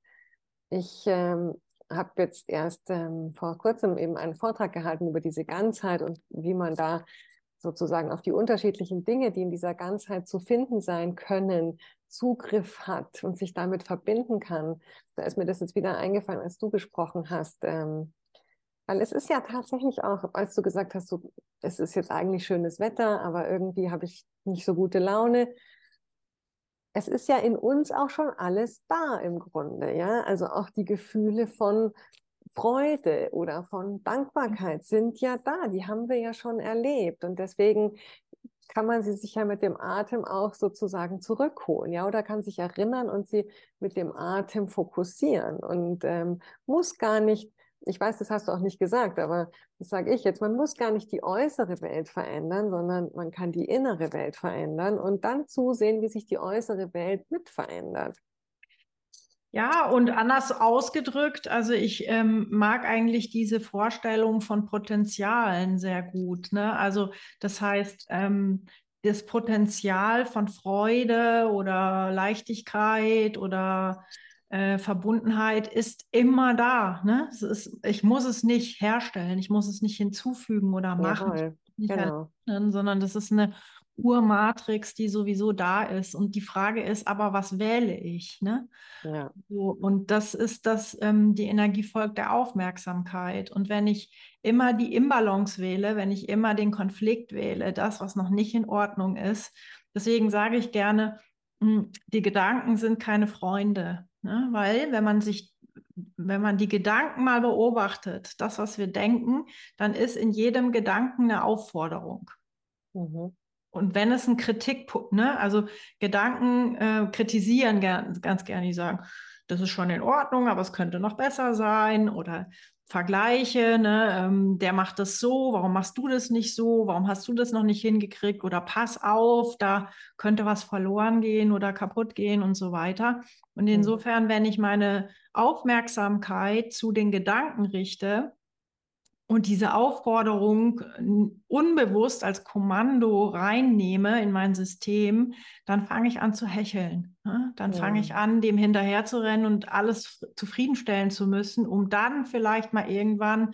ich ähm, habe jetzt erst ähm, vor kurzem eben einen Vortrag gehalten über diese Ganzheit und wie man da sozusagen auf die unterschiedlichen Dinge, die in dieser Ganzheit zu finden sein können, Zugriff hat und sich damit verbinden kann. Da ist mir das jetzt wieder eingefallen, als du gesprochen hast. Ähm, weil es ist ja tatsächlich auch, als du gesagt hast, so, es ist jetzt eigentlich schönes Wetter, aber irgendwie habe ich nicht so gute Laune. Es ist ja in uns auch schon alles da im Grunde, ja. Also auch die Gefühle von Freude oder von Dankbarkeit sind ja da, die haben wir ja schon erlebt. Und deswegen kann man sie sich ja mit dem Atem auch sozusagen zurückholen, ja, oder kann sich erinnern und sie mit dem Atem fokussieren und ähm, muss gar nicht, ich weiß, das hast du auch nicht gesagt, aber das sage ich jetzt, man muss gar nicht die äußere Welt verändern, sondern man kann die innere Welt verändern und dann zusehen, wie sich die äußere Welt mit verändert. Ja, und anders ausgedrückt, also ich ähm, mag eigentlich diese Vorstellung von Potenzialen sehr gut. Ne? Also das heißt, ähm, das Potenzial von Freude oder Leichtigkeit oder äh, Verbundenheit ist immer da. Ne? Ist, ich muss es nicht herstellen, ich muss es nicht hinzufügen oder machen, Jawohl, nicht genau. Sondern das ist eine Urmatrix, die sowieso da ist. Und die Frage ist aber, was wähle ich? Ne? Ja. So, und das ist das, ähm, die Energie folgt der Aufmerksamkeit. Und wenn ich immer die Imbalance wähle, wenn ich immer den Konflikt wähle, das, was noch nicht in Ordnung ist, deswegen sage ich gerne, hm, die Gedanken sind keine Freunde. Ne? Weil wenn man sich wenn man die Gedanken mal beobachtet, das, was wir denken, dann ist in jedem Gedanken eine Aufforderung. Mhm. Und wenn es ein Kritikpunkt, ne, also Gedanken äh, kritisieren gern, ganz gerne, die sagen, das ist schon in Ordnung, aber es könnte noch besser sein oder Vergleiche, ne, ähm, der macht das so, warum machst du das nicht so, warum hast du das noch nicht hingekriegt oder pass auf, da könnte was verloren gehen oder kaputt gehen und so weiter. Und mhm. insofern, wenn ich meine Aufmerksamkeit zu den Gedanken richte, und diese Aufforderung unbewusst als Kommando reinnehme in mein System, dann fange ich an zu hecheln. Ne? Dann ja. fange ich an, dem hinterher zu rennen und alles zufriedenstellen zu müssen, um dann vielleicht mal irgendwann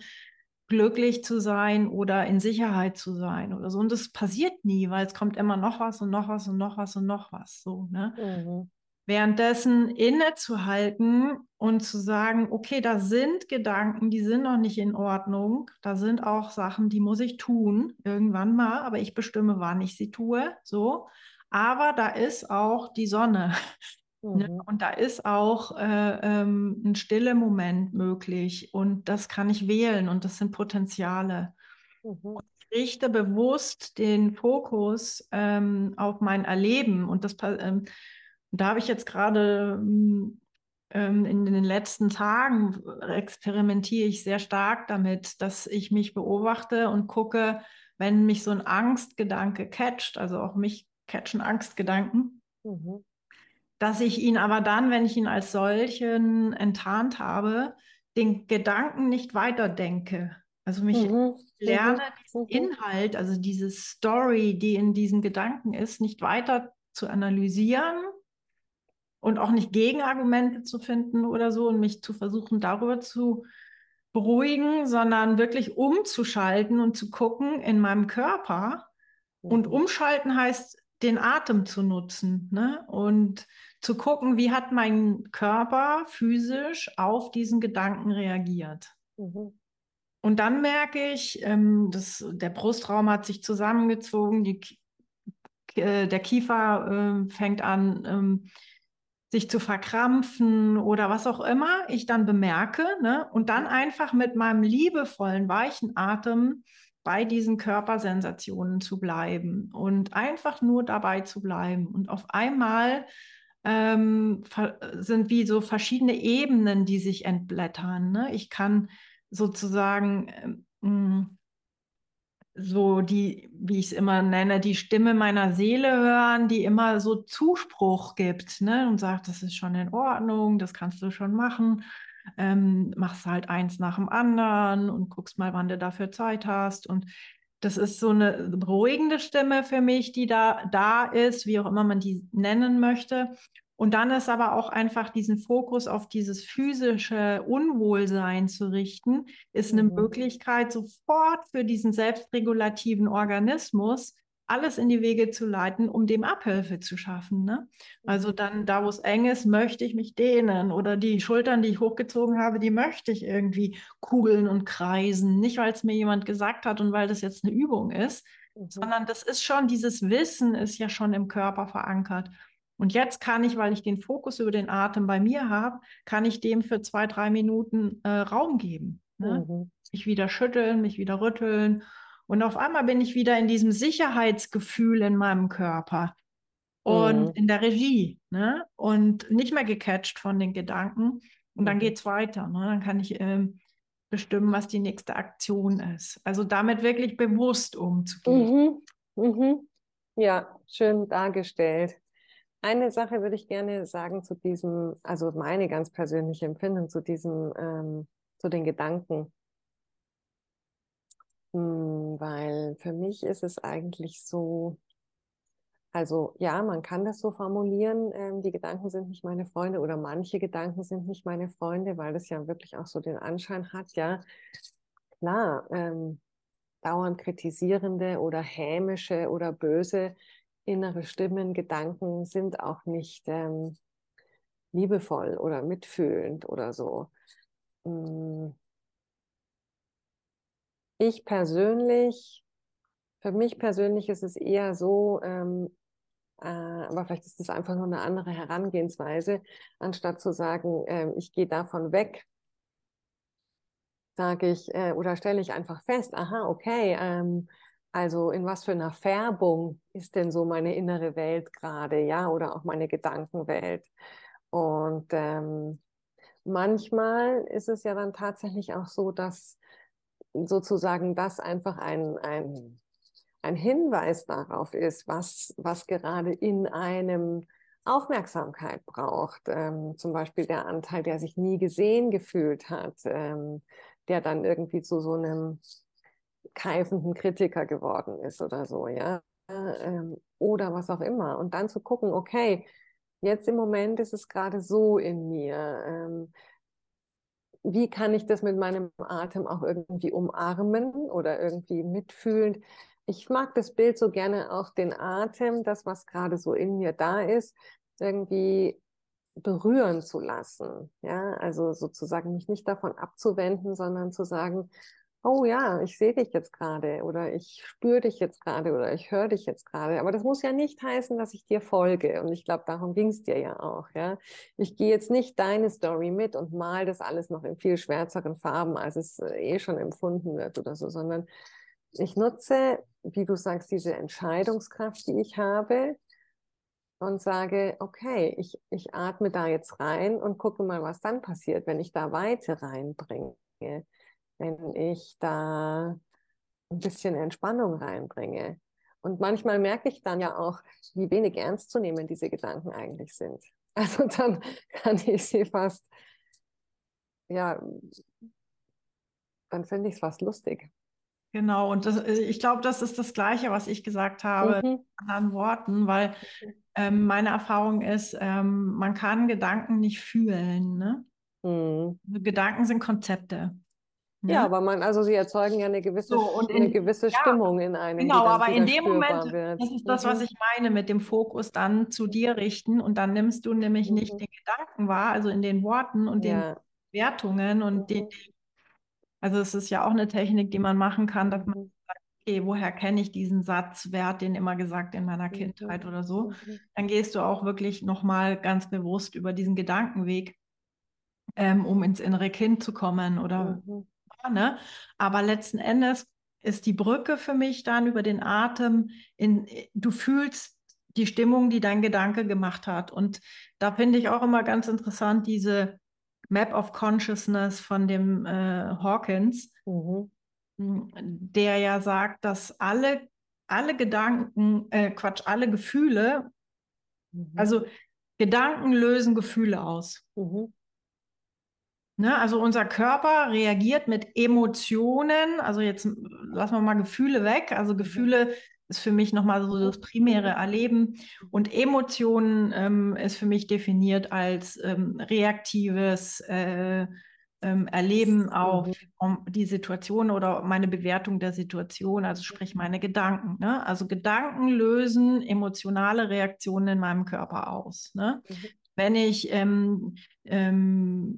glücklich zu sein oder in Sicherheit zu sein oder so. Und das passiert nie, weil es kommt immer noch was und noch was und noch was und noch was. So, ne? Mhm. Währenddessen innezuhalten und zu sagen, okay, da sind Gedanken, die sind noch nicht in Ordnung. Da sind auch Sachen, die muss ich tun, irgendwann mal, aber ich bestimme, wann ich sie tue. So. Aber da ist auch die Sonne. *laughs* Ne? Mhm. Und da ist auch äh, ähm, ein stiller Moment möglich. Und das kann ich wählen und das sind Potenziale. Mhm. Ich richte bewusst den Fokus ähm, auf mein Erleben. Und das ähm, da habe ich jetzt gerade ähm, in den letzten Tagen experimentiere ich sehr stark damit, dass ich mich beobachte und gucke, wenn mich so ein Angstgedanke catcht, also auch mich catchen Angstgedanken, mhm. dass ich ihn aber dann, wenn ich ihn als solchen enttarnt habe, den Gedanken nicht weiterdenke. Also mich mhm. lerne diesen mhm. Inhalt, also diese Story, die in diesen Gedanken ist, nicht weiter zu analysieren und auch nicht Gegenargumente zu finden oder so und mich zu versuchen, darüber zu beruhigen, sondern wirklich umzuschalten und zu gucken in meinem Körper. Mhm. Und umschalten heißt, den Atem zu nutzen ne? und zu gucken, wie hat mein Körper physisch auf diesen Gedanken reagiert. Mhm. Und dann merke ich, ähm, dass der Brustraum hat sich zusammengezogen, die, äh, der Kiefer äh, fängt an, ähm, sich zu verkrampfen oder was auch immer ich dann bemerke. Ne? Und dann einfach mit meinem liebevollen, weichen Atem bei diesen Körpersensationen zu bleiben und einfach nur dabei zu bleiben. Und auf einmal ähm, sind wie so verschiedene Ebenen, die sich entblättern. Ne? Ich kann sozusagen ähm, so die, wie ich es immer nenne, die Stimme meiner Seele hören, die immer so Zuspruch gibt ne? und sagt, das ist schon in Ordnung, das kannst du schon machen. Ähm, machst halt eins nach dem anderen und guckst mal, wann du dafür Zeit hast. Und das ist so eine beruhigende Stimme für mich, die da, da ist, wie auch immer man die nennen möchte. Und dann ist aber auch einfach diesen Fokus auf dieses physische Unwohlsein zu richten, ist eine mhm. Möglichkeit, sofort für diesen selbstregulativen Organismus alles in die Wege zu leiten, um dem Abhilfe zu schaffen. Ne? Also mhm. dann, da wo es eng ist, möchte ich mich dehnen oder die Schultern, die ich hochgezogen habe, die möchte ich irgendwie kugeln und kreisen. Nicht, weil es mir jemand gesagt hat und weil das jetzt eine Übung ist, mhm. sondern das ist schon, dieses Wissen ist ja schon im Körper verankert. Und jetzt kann ich, weil ich den Fokus über den Atem bei mir habe, kann ich dem für zwei, drei Minuten äh, Raum geben. Ne? Mhm. Mich wieder schütteln, mich wieder rütteln. Und auf einmal bin ich wieder in diesem Sicherheitsgefühl in meinem Körper und mhm. in der Regie. Ne? Und nicht mehr gecatcht von den Gedanken. Und dann mhm. geht es weiter. Ne? Dann kann ich ähm, bestimmen, was die nächste Aktion ist. Also damit wirklich bewusst umzugehen. Mhm. Mhm. Ja, schön dargestellt. Eine Sache würde ich gerne sagen zu diesem, also meine ganz persönliche Empfindung zu diesem, ähm, zu den Gedanken. Hm, weil für mich ist es eigentlich so, also ja, man kann das so formulieren, ähm, die Gedanken sind nicht meine Freunde oder manche Gedanken sind nicht meine Freunde, weil das ja wirklich auch so den Anschein hat, ja, klar, ähm, dauernd kritisierende oder hämische oder böse innere Stimmen, Gedanken sind auch nicht ähm, liebevoll oder mitfühlend oder so. Hm. Ich persönlich, für mich persönlich ist es eher so, ähm, äh, aber vielleicht ist es einfach nur eine andere Herangehensweise, anstatt zu sagen, äh, ich gehe davon weg, sage ich äh, oder stelle ich einfach fest, aha, okay, ähm, also in was für einer Färbung ist denn so meine innere Welt gerade, ja, oder auch meine Gedankenwelt. Und ähm, manchmal ist es ja dann tatsächlich auch so, dass sozusagen das einfach ein, ein, ein Hinweis darauf ist, was, was gerade in einem Aufmerksamkeit braucht. Ähm, zum Beispiel der Anteil, der sich nie gesehen gefühlt hat, ähm, der dann irgendwie zu so einem keifenden Kritiker geworden ist oder so, ja, ähm, oder was auch immer. Und dann zu gucken, okay, jetzt im Moment ist es gerade so in mir. Ähm, wie kann ich das mit meinem Atem auch irgendwie umarmen oder irgendwie mitfühlen? Ich mag das Bild so gerne auch den Atem, das, was gerade so in mir da ist, irgendwie berühren zu lassen. Ja, also sozusagen mich nicht davon abzuwenden, sondern zu sagen, oh ja, ich sehe dich jetzt gerade oder ich spüre dich jetzt gerade oder ich höre dich jetzt gerade. Aber das muss ja nicht heißen, dass ich dir folge. Und ich glaube, darum ging es dir ja auch. Ja? Ich gehe jetzt nicht deine Story mit und mal das alles noch in viel schwärzeren Farben, als es äh, eh schon empfunden wird oder so, sondern ich nutze, wie du sagst, diese Entscheidungskraft, die ich habe und sage, okay, ich, ich atme da jetzt rein und gucke mal, was dann passiert, wenn ich da Weite reinbringe wenn ich da ein bisschen Entspannung reinbringe. Und manchmal merke ich dann ja auch, wie wenig ernst zu nehmen diese Gedanken eigentlich sind. *laughs* Also dann kann ich sie fast, ja, dann finde ich es fast lustig. Genau, und das, äh, ich glaube, das ist das Gleiche, was ich gesagt habe, mhm. in anderen Worten, weil ähm, meine Erfahrung ist, ähm, man kann Gedanken nicht fühlen. Ne? Mhm. Gedanken sind Konzepte. Ne? Ja, aber man, also sie erzeugen ja eine gewisse, so, in, eine gewisse ja, Stimmung in einem. Genau, aber in dem Moment, wird. das ist das, was mhm. ich meine, mit dem Fokus dann zu dir richten und dann nimmst du nämlich mhm. nicht den Gedanken wahr, also in den Worten und ja. den Wertungen und mhm. den, also es ist ja auch eine Technik, die man machen kann, dass man mhm. sagt, okay, woher kenne ich diesen Satz, wer hat den immer gesagt in meiner. Kindheit oder so, dann gehst du auch wirklich nochmal ganz bewusst über diesen Gedankenweg, ähm, um ins innere Kind zu kommen oder mhm. Ne? Aber letzten Endes ist die Brücke für mich dann über den Atem in, du fühlst die Stimmung, die dein Gedanke gemacht hat. Und da finde ich auch immer ganz interessant, diese Map of Consciousness von dem äh, Hawkins, mhm. der ja sagt, dass alle, alle Gedanken, äh, Quatsch, alle Gefühle, mhm. also Gedanken lösen Gefühle aus. Mhm. Ne, also unser Körper reagiert mit Emotionen, also jetzt lassen wir mal Gefühle weg. Also mhm. Gefühle ist für mich nochmal so das primäre Erleben. Und Emotionen ähm, ist für mich definiert als ähm, reaktives äh, ähm, Erleben auf mhm. um die Situation oder meine Bewertung der Situation, also sprich meine Gedanken. Ne? Also Gedanken lösen emotionale Reaktionen in meinem Körper aus. Ne? Mhm wenn ich ähm, ähm,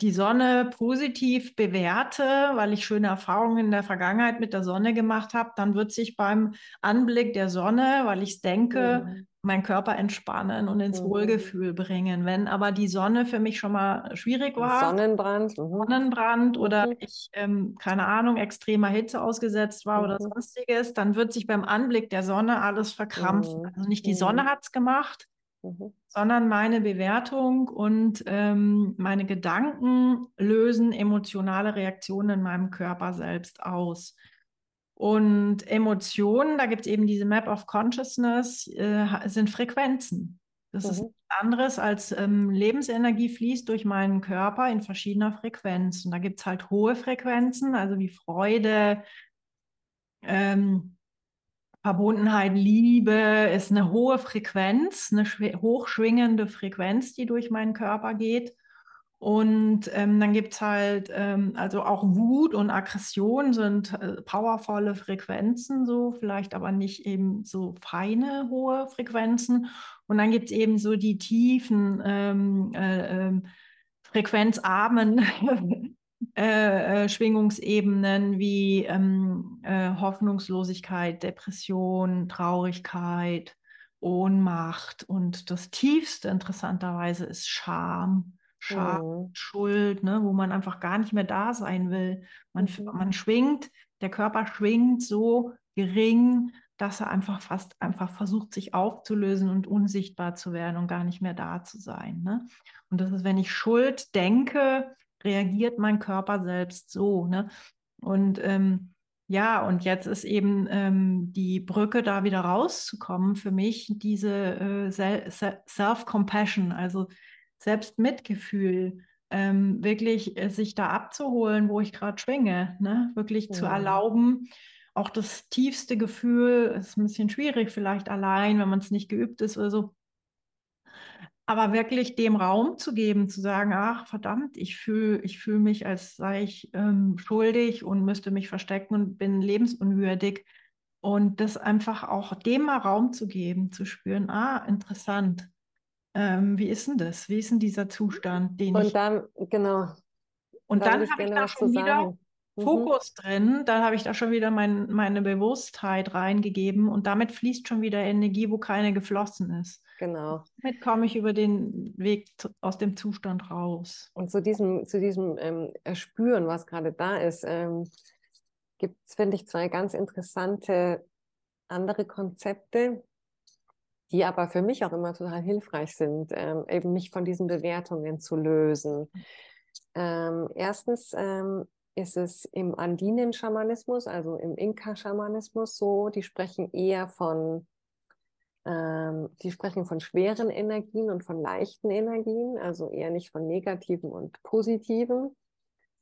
die Sonne positiv bewerte, weil ich schöne Erfahrungen in der Vergangenheit mit der Sonne gemacht habe, dann wird sich beim Anblick der Sonne, weil ich es denke, mhm. mein Körper entspannen und ins mhm. Wohlgefühl bringen. Wenn aber die Sonne für mich schon mal schwierig war, Sonnenbrand, mhm. Sonnenbrand oder mhm. ich, ähm, keine Ahnung, extremer Hitze ausgesetzt war oder mhm. sonstiges, dann wird sich beim Anblick der Sonne alles verkrampfen. Mhm. Also nicht die Sonne hat es gemacht, Mhm. sondern meine Bewertung und ähm, meine Gedanken lösen emotionale Reaktionen in meinem Körper selbst aus. Und Emotionen, da gibt es eben diese Map of Consciousness, äh, sind Frequenzen. Das mhm. ist anderes als ähm, Lebensenergie fließt durch meinen Körper in verschiedener Frequenz. Und da gibt es halt hohe Frequenzen, also wie Freude, ähm, Verbundenheit, Liebe ist eine hohe Frequenz, eine hochschwingende Frequenz, die durch meinen Körper geht. Und ähm, dann gibt es halt, ähm, also auch Wut und Aggression sind äh, powervolle Frequenzen, so vielleicht aber nicht eben so feine, hohe Frequenzen. Und dann gibt es eben so die tiefen, ähm, äh, ähm, frequenzarmen *laughs* äh, äh, Schwingungsebenen wie ähm, äh, Hoffnungslosigkeit, Depression, Traurigkeit, Ohnmacht. Und das tiefste interessanterweise ist Scham. Scham, mhm. Schuld, ne, wo man einfach gar nicht mehr da sein will. Man, mhm. man schwingt, der Körper schwingt so gering, dass er einfach fast einfach versucht, sich aufzulösen und unsichtbar zu werden und gar nicht mehr da zu sein. Ne? Und das ist, wenn ich Schuld denke, reagiert mein Körper selbst so. Ne? Und ähm, ja, und jetzt ist eben ähm, die Brücke, da wieder rauszukommen, für mich diese äh, Self-Compassion, also Selbstmitgefühl, ähm, wirklich äh, sich da abzuholen, wo ich gerade schwinge, ne? wirklich ja. zu erlauben. Auch das tiefste Gefühl ist ein bisschen schwierig, vielleicht allein, wenn man es nicht geübt ist oder so, aber wirklich dem Raum zu geben, zu sagen, ach verdammt, ich fühle ich fühl mich, als sei ich ähm, schuldig und müsste mich verstecken und bin lebensunwürdig. Und das einfach auch dem mal Raum zu geben, zu spüren, ah, interessant. Ähm, wie ist denn das? Wie ist denn dieser Zustand, den und ich... dann, genau. Und dann, dann habe ich da schon wieder. Mhm. Fokus drin, dann habe ich da schon wieder mein, meine Bewusstheit reingegeben und damit fließt schon wieder Energie, wo keine geflossen ist. Genau. Damit komme ich über den Weg aus dem Zustand raus. Und zu diesem, zu diesem ähm, Erspüren, was gerade da ist, ähm, gibt es, finde ich, zwei ganz interessante andere Konzepte, die aber für mich auch immer total hilfreich sind, ähm, eben mich von diesen Bewertungen zu lösen. Ähm, erstens ähm, ist es im Andinen-Schamanismus, also im Inka-Schamanismus so, die sprechen eher von ähm, die sprechen von schweren Energien und von leichten Energien, also eher nicht von negativen und positiven,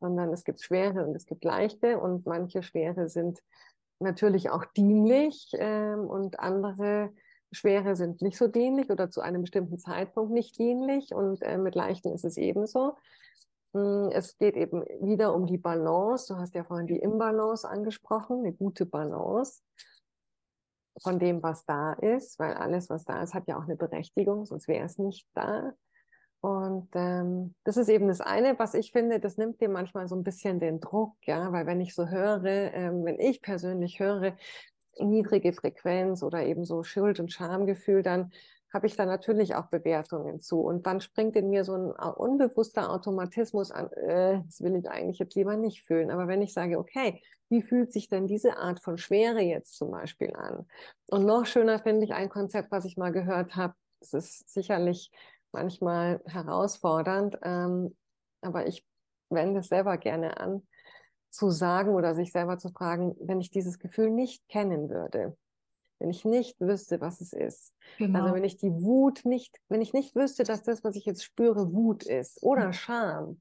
sondern es gibt schwere und es gibt leichte und manche schwere sind natürlich auch dienlich ähm, und andere schwere sind nicht so dienlich oder zu einem bestimmten Zeitpunkt nicht dienlich und äh, mit leichten ist es ebenso. Hm, es geht eben wieder um die Balance. Du hast ja vorhin die Imbalance angesprochen, eine gute Balance von dem, was da ist, weil alles, was da ist, hat ja auch eine Berechtigung, sonst wäre es nicht da. Und ähm, das ist eben das eine, was ich finde, das nimmt dir manchmal so ein bisschen den Druck, ja, weil wenn ich so höre, ähm, wenn ich persönlich höre, niedrige Frequenz oder eben so Schuld- und Schamgefühl, dann habe ich da natürlich auch Bewertungen zu. Und dann springt in mir so ein unbewusster Automatismus an, äh, das will ich eigentlich jetzt lieber nicht fühlen. Aber wenn ich sage, okay, wie fühlt sich denn diese Art von Schwere jetzt zum Beispiel an? Und noch schöner finde ich ein Konzept, was ich mal gehört habe. Das ist sicherlich manchmal herausfordernd, ähm, aber ich wende es selber gerne an, zu sagen oder sich selber zu fragen, wenn ich dieses Gefühl nicht kennen würde, wenn ich nicht wüsste, was es ist. Also genau. Also wenn ich die Wut nicht, wenn ich nicht wüsste, dass das, was ich jetzt spüre, Wut ist oder Scham,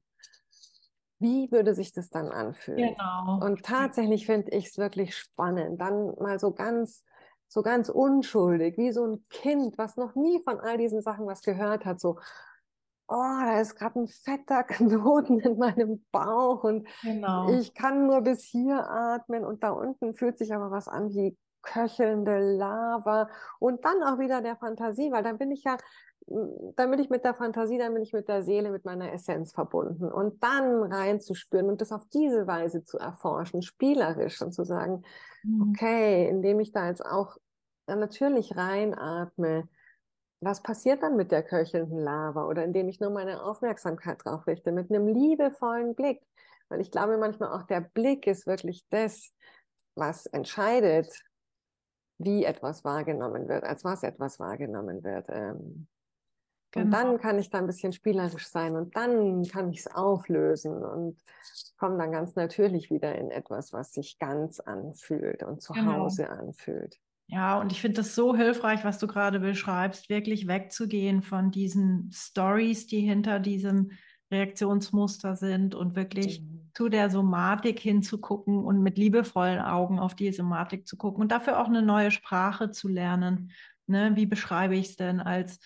wie würde sich das dann anfühlen? Genau. Und tatsächlich finde ich es wirklich spannend, dann mal so ganz, so ganz unschuldig, wie so ein Kind, was noch nie von all diesen Sachen was gehört hat, so, oh, da ist gerade ein fetter *laughs* Knoten in meinem Bauch und genau. ich kann nur bis hier atmen und da unten fühlt sich aber was an wie köchelnde Lava und dann auch wieder der Fantasie, weil dann bin ich ja, hm, dann bin ich mit der Fantasie, dann bin ich mit der Seele, mit meiner Essenz verbunden. Und dann reinzuspüren und das auf diese Weise zu erforschen, spielerisch und zu sagen, mhm. okay, indem ich da jetzt auch natürlich reinatme, was passiert dann mit der köchelnden Lava? Oder indem ich nur meine Aufmerksamkeit drauf richte, mit einem liebevollen Blick, weil ich glaube manchmal auch der Blick ist wirklich das, was entscheidet, wie etwas wahrgenommen wird, als was etwas wahrgenommen wird. Ähm, genau. Und dann kann ich da ein bisschen spielerisch sein und dann kann ich es auflösen und komme dann ganz natürlich wieder in etwas, was sich ganz anfühlt und zu genau. Hause anfühlt. Ja, und ich finde das so hilfreich, was du gerade beschreibst, wirklich wegzugehen von diesen Stories, die hinter diesem Reaktionsmuster sind und wirklich mhm. zu der Somatik hinzugucken und mit liebevollen Augen auf die Somatik zu gucken und dafür auch eine neue Sprache zu lernen. Ne? Wie beschreibe ich es denn als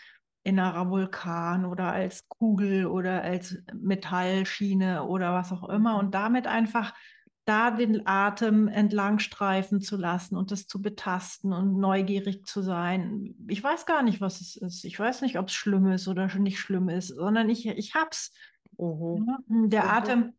innerer Vulkan oder als Kugel oder als Metallschiene oder was auch immer und damit einfach da den Atem entlang streifen zu lassen und das zu betasten und neugierig zu sein. Ich weiß gar nicht, was es ist. Ich weiß nicht, ob es schlimm ist oder nicht schlimm ist, sondern ich, ich hab's. Mhm. Hm, der mhm. Atem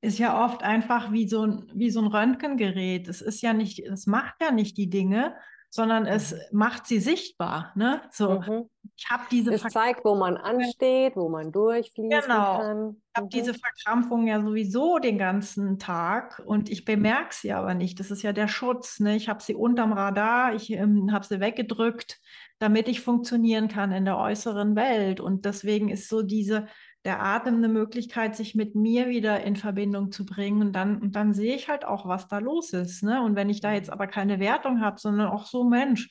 ist ja oft einfach wie so ein, wie so ein Röntgengerät. Es ist ja nicht, es macht ja nicht die Dinge, sondern es mhm. macht sie sichtbar. Ne? So, mhm. ich habe diese. Es zeigt, wo man ansteht, wo man durchfließen genau. kann. Ich habe mhm. diese Verkrampfung ja sowieso den ganzen Tag und ich bemerke sie aber nicht. Das ist ja der Schutz. Ne? Ich habe sie unterm Radar, ich ähm, habe sie weggedrückt, damit ich funktionieren kann in der äußeren Welt. Und deswegen ist so diese der Atem eine Möglichkeit, sich mit mir wieder in Verbindung zu bringen. Und dann, und dann sehe ich halt auch, was da los ist. Ne? Und wenn ich da jetzt mhm. aber keine Wertung habe, sondern auch so, Mensch,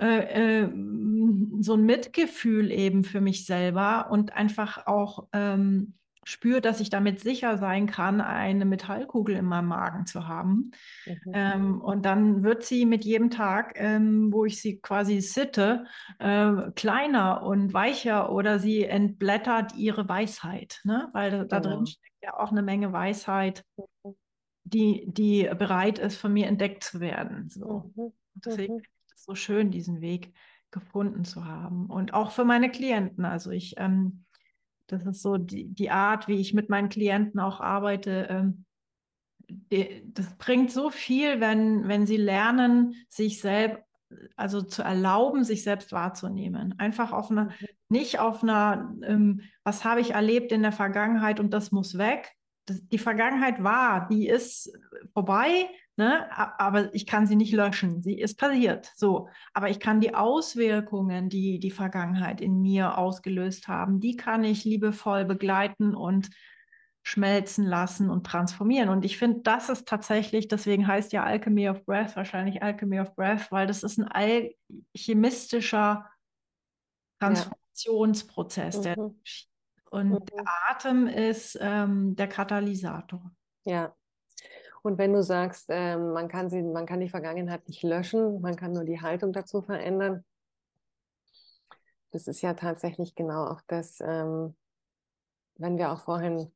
äh, äh, so ein Mitgefühl eben für mich selber und einfach auch ähm, spüre, dass ich damit sicher sein kann, eine Metallkugel in meinem Magen zu haben. Mhm. Ähm, und dann wird sie mit jedem Tag, ähm, wo ich sie quasi sitte, äh, kleiner und weicher oder sie entblättert ihre Weisheit, ne? weil da, da drin genau. steckt ja auch eine Menge Weisheit, mhm. die, die bereit ist, von mir entdeckt zu werden. So. Mhm. Deswegen mhm. ist es so schön, diesen Weg gefunden zu haben. Und auch für meine Klienten. Also ich ähm, das ist so die, die Art, wie ich mit meinen Klienten auch arbeite. Ähm, die, das bringt so viel, wenn, wenn sie lernen, sich selbst, also zu erlauben, sich selbst wahrzunehmen. Einfach auf einer, mhm. nicht auf einer, ähm, was habe ich erlebt in der Vergangenheit und das muss weg. Das, die Vergangenheit war, die ist vorbei, Ne? Aber ich kann sie nicht löschen. Sie ist passiert. So. Aber ich kann die Auswirkungen, die die Vergangenheit in mir ausgelöst haben, die kann ich liebevoll begleiten und schmelzen lassen und transformieren. Und ich finde, das ist tatsächlich, deswegen heißt ja Alchemy of Breath wahrscheinlich Alchemy of Breath, weil das ist ein alchemistischer Transformationsprozess. Ja. Mhm. und mhm. der Atem ist ähm, der Katalysator. Ja. Und wenn du sagst, äh, man, kann sie, man kann die Vergangenheit nicht löschen, man kann nur die Haltung dazu verändern, das ist ja tatsächlich genau auch das, ähm, wenn wir auch vorhin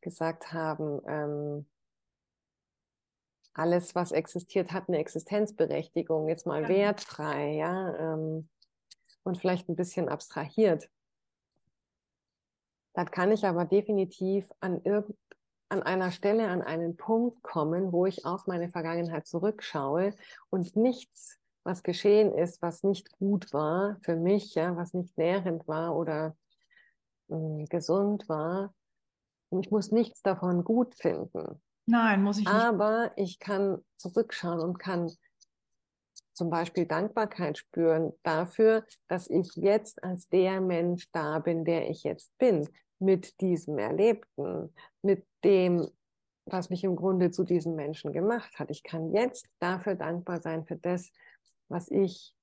gesagt haben, ähm, alles, was existiert, hat eine Existenzberechtigung, jetzt mal ja. wertfrei, ja, ähm, und vielleicht ein bisschen abstrahiert. Da kann ich aber definitiv an, irgend, an einer Stelle, an einen Punkt kommen, wo ich auf meine Vergangenheit zurückschaue und nichts, was geschehen ist, was nicht gut war für mich, ja, was nicht nährend war oder mh, hm, gesund war, ich muss nichts davon gut finden. Nein, muss ich nicht. Aber ich kann zurückschauen und kann zum Beispiel Dankbarkeit spüren dafür, dass ich jetzt als der Mensch da bin, der ich jetzt bin, mit diesem Erlebten, mit dem, was mich im Grunde zu diesem Menschen gemacht hat. Ich kann jetzt dafür dankbar sein, für das, was ich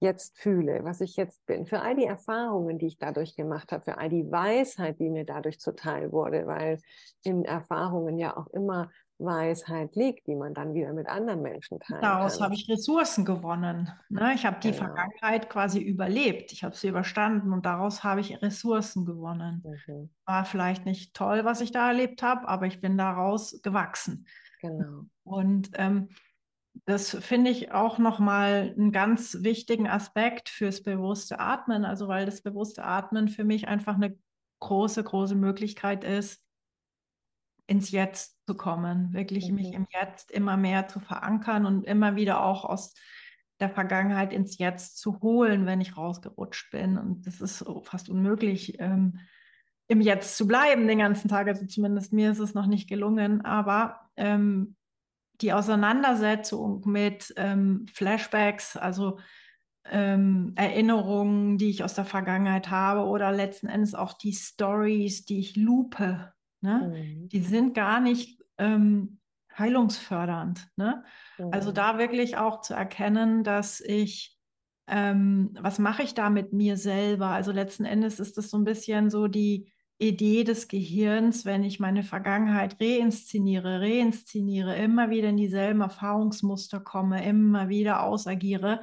jetzt fühle, was ich jetzt bin, für all die Erfahrungen, die ich dadurch gemacht habe, für all die Weisheit, die mir dadurch zuteil wurde, weil in Erfahrungen ja auch immer Weisheit liegt, die man dann wieder mit anderen Menschen teilt. Daraus habe ich Ressourcen gewonnen. Ne? Ich habe die genau. Vergangenheit quasi überlebt. Ich habe sie überstanden und daraus habe ich Ressourcen gewonnen. Mhm. War vielleicht nicht toll, was ich da erlebt habe, aber ich bin daraus gewachsen. Genau. Und ähm, das finde ich auch nochmal einen ganz wichtigen Aspekt fürs bewusste Atmen. Also weil das bewusste Atmen für mich einfach eine große, große Möglichkeit ist, ins Jetzt zu kommen, wirklich mhm. mich im Jetzt immer mehr zu verankern und immer wieder auch aus der Vergangenheit ins Jetzt zu holen, wenn ich rausgerutscht bin. Und das ist fast unmöglich, ähm, im Jetzt zu bleiben den ganzen Tag. Also zumindest mir ist es noch nicht gelungen. Aber ähm, die Auseinandersetzung mit ähm, Flashbacks, also ähm, Erinnerungen, die ich aus der Vergangenheit habe oder letzten Endes auch die Stories, die ich lupe, ne? Mhm. die sind gar nicht ähm, heilungsfördernd. Ne? Also mhm. Also da wirklich auch zu erkennen, dass ich, ähm, was mache ich da mit mir selber? Also letzten Endes ist das so ein bisschen so die Idee des Gehirns, wenn ich meine Vergangenheit reinszeniere, reinszeniere, immer wieder in dieselben Erfahrungsmuster komme, immer wieder ausagiere,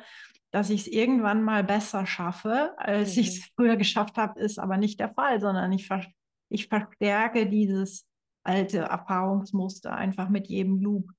dass ich es irgendwann mal besser schaffe, als mhm. ich es früher geschafft habe, ist aber nicht der Fall, sondern ich, ver ich verstärke dieses alte Erfahrungsmuster einfach mit jedem Loop.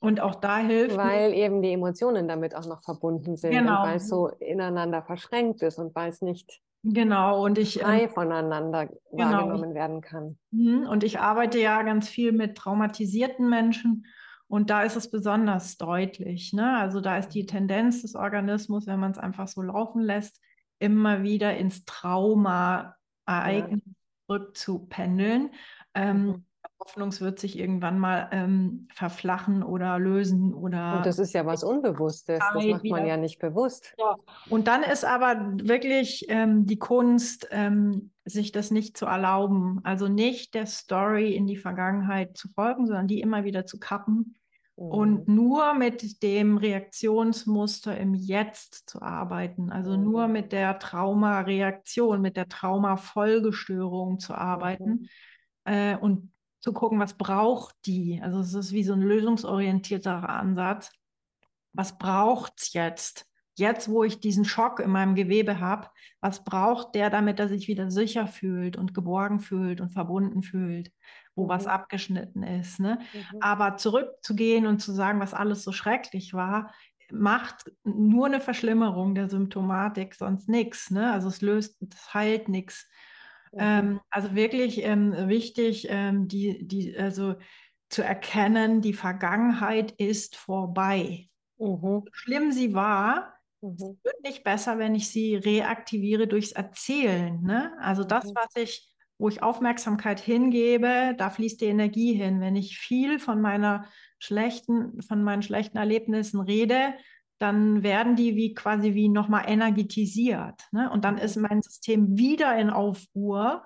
Und auch da hilft. Weil eben die Emotionen damit auch noch verbunden sind genau. und weil es so ineinander verschränkt ist und weil es nicht Genau, und ich frei ähm, voneinander genau. wahrgenommen werden kann. Mhm, und ich arbeite ja ganz viel mit traumatisierten Menschen und da ist es besonders deutlich. Ne? Also da ist die Tendenz des Organismus, wenn man es einfach so laufen lässt, immer wieder ins Trauma-Ereignis. Zurückzupendeln. Ähm, mhm. Hoffnung, es wird sich irgendwann mal ähm, verflachen oder lösen oder. Und das ist ja was Unbewusstes. Das macht man ja nicht bewusst. Ja. Und dann ist aber wirklich ähm, die Kunst, ähm, sich das nicht zu erlauben. Also nicht der Story in die Vergangenheit zu folgen, sondern die immer wieder zu kappen. Und nur mit dem Reaktionsmuster im Jetzt zu arbeiten. Also mhm. nur mit der Traumareaktion, mit der Traumafolgestörung zu arbeiten. Mhm. Äh, und zu gucken, was braucht die? Also es ist wie so ein lösungsorientierter Ansatz. Was braucht es jetzt? Jetzt, wo ich diesen Schock in meinem Gewebe habe, was braucht der, damit er sich wieder sicher fühlt und geborgen fühlt und verbunden fühlt, wo mhm. was abgeschnitten ist. Ne? Mhm. Aber zurückzugehen und zu sagen, was alles so schrecklich war, macht nur eine Verschlimmerung der Symptomatik, sonst nichts. Ne? Also es löst, es heilt nichts. Ähm, also wirklich ähm, wichtig, ähm, die, die, also zu erkennen, die Vergangenheit ist vorbei. Mhm. schlimm sie war, mhm. es wird nicht besser, wenn ich sie reaktiviere durchs Erzählen. Ne? Also das, mhm. was ich, wo ich Aufmerksamkeit hingebe, da fließt die Energie hin. Wenn ich viel von meiner schlechten, von meinen schlechten Erlebnissen rede, dann werden die wie quasi wie nochmal energetisiert. Ne? Und dann ist mhm. mein System wieder in Aufruhr.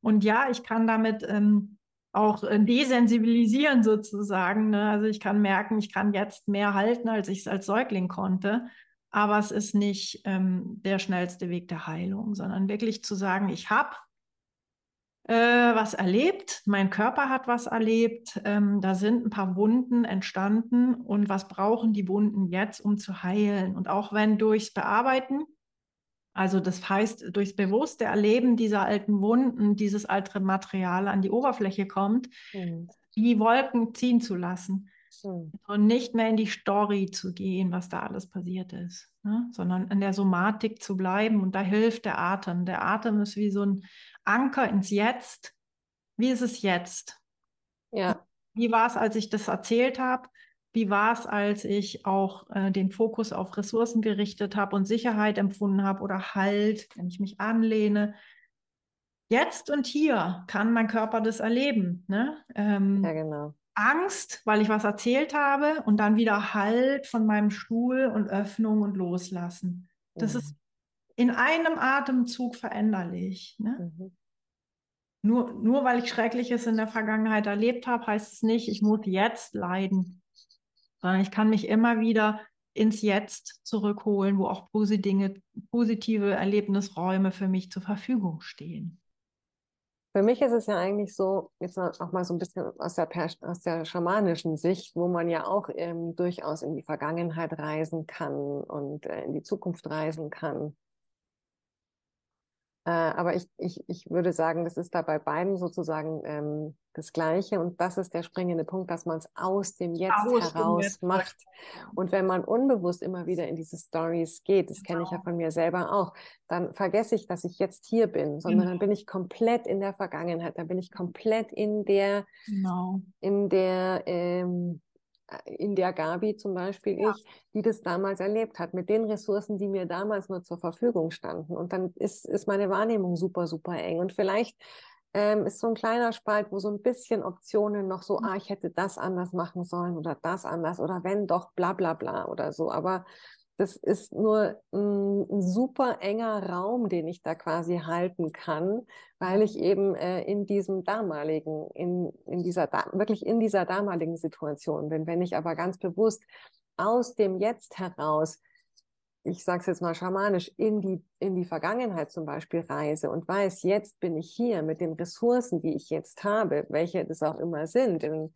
Und ja, ich kann damit ähm, auch äh, desensibilisieren sozusagen. Ne? Also ich kann merken, ich kann jetzt mehr halten, als ich es als Säugling konnte. aber es ist nicht ähm, der schnellste Weg der Heilung, sondern wirklich zu sagen, ich habe äh, was erlebt, mein Körper hat was erlebt, ähm, da sind ein paar Wunden entstanden und was brauchen die Wunden jetzt, um zu heilen? Und auch wenn durchs Bearbeiten, also das heißt durchs bewusste Erleben dieser alten Wunden, dieses alte Material an die Oberfläche kommt, mhm. die Wolken ziehen zu lassen. Mhm. Und nicht mehr in die Story zu gehen, was da alles passiert ist, ne? sondern in der Somatik zu bleiben. Und da hilft der Atem. Der Atem ist wie so ein Anker ins Jetzt. Wie ist es jetzt? Ja. Wie war es, als ich das erzählt habe? Wie war es, als ich auch äh, den Fokus auf Ressourcen gerichtet habe und Sicherheit empfunden habe oder Halt, wenn ich mich anlehne? Jetzt und hier kann mein Körper das erleben. Ne? Ähm, ja, genau. Angst, weil ich was erzählt habe und dann wieder Halt von meinem Stuhl und Öffnung und Loslassen. Das mhm. ist in einem Atemzug veränderlich. Ne? Mhm. Nur, nur weil ich Schreckliches in der Vergangenheit erlebt habe, heißt es nicht, ich muss jetzt leiden, sondern ich kann mich immer wieder ins Jetzt zurückholen, wo auch positive Erlebnisräume für mich zur Verfügung stehen. Für mich ist es ja eigentlich so, jetzt auch mal so ein bisschen aus der, aus der schamanischen Sicht, wo man ja auch ähm, durchaus in die Vergangenheit reisen kann und äh, in die Zukunft reisen kann. Äh, aber ich, ich, ich würde sagen, das ist da bei beiden sozusagen ähm, das Gleiche. Und das ist der springende Punkt, dass man es aus dem Jetzt aus heraus Jetzt. macht. Und wenn man unbewusst immer wieder in diese Stories geht, das kenne ich ja genau. von mir selber auch, dann vergesse ich, dass ich jetzt hier bin, sondern genau. dann bin ich komplett in der Vergangenheit, dann bin ich komplett in der, genau. in der, ähm, in der Gabi zum Beispiel ja. ich, die das damals erlebt hat, mit den Ressourcen, die mir damals nur zur Verfügung standen. Und dann ist, ist meine Wahrnehmung super, super eng. Und vielleicht ähm, ist so ein kleiner Spalt, wo so ein bisschen Optionen noch so, mhm. ah, ich hätte das anders machen sollen oder das anders oder wenn doch, bla bla bla oder so. Aber das ist nur ein, super enger Raum, den ich da quasi halten kann, weil ich eben äh, in diesem damaligen, in, in dieser, wirklich in dieser damaligen Situation bin. Wenn ich aber ganz bewusst aus dem Jetzt heraus, ich sage es jetzt mal schamanisch, in die, in die Vergangenheit zum Beispiel reise und weiß, jetzt bin ich hier mit den Ressourcen, die ich jetzt habe, welche das auch immer sind, in,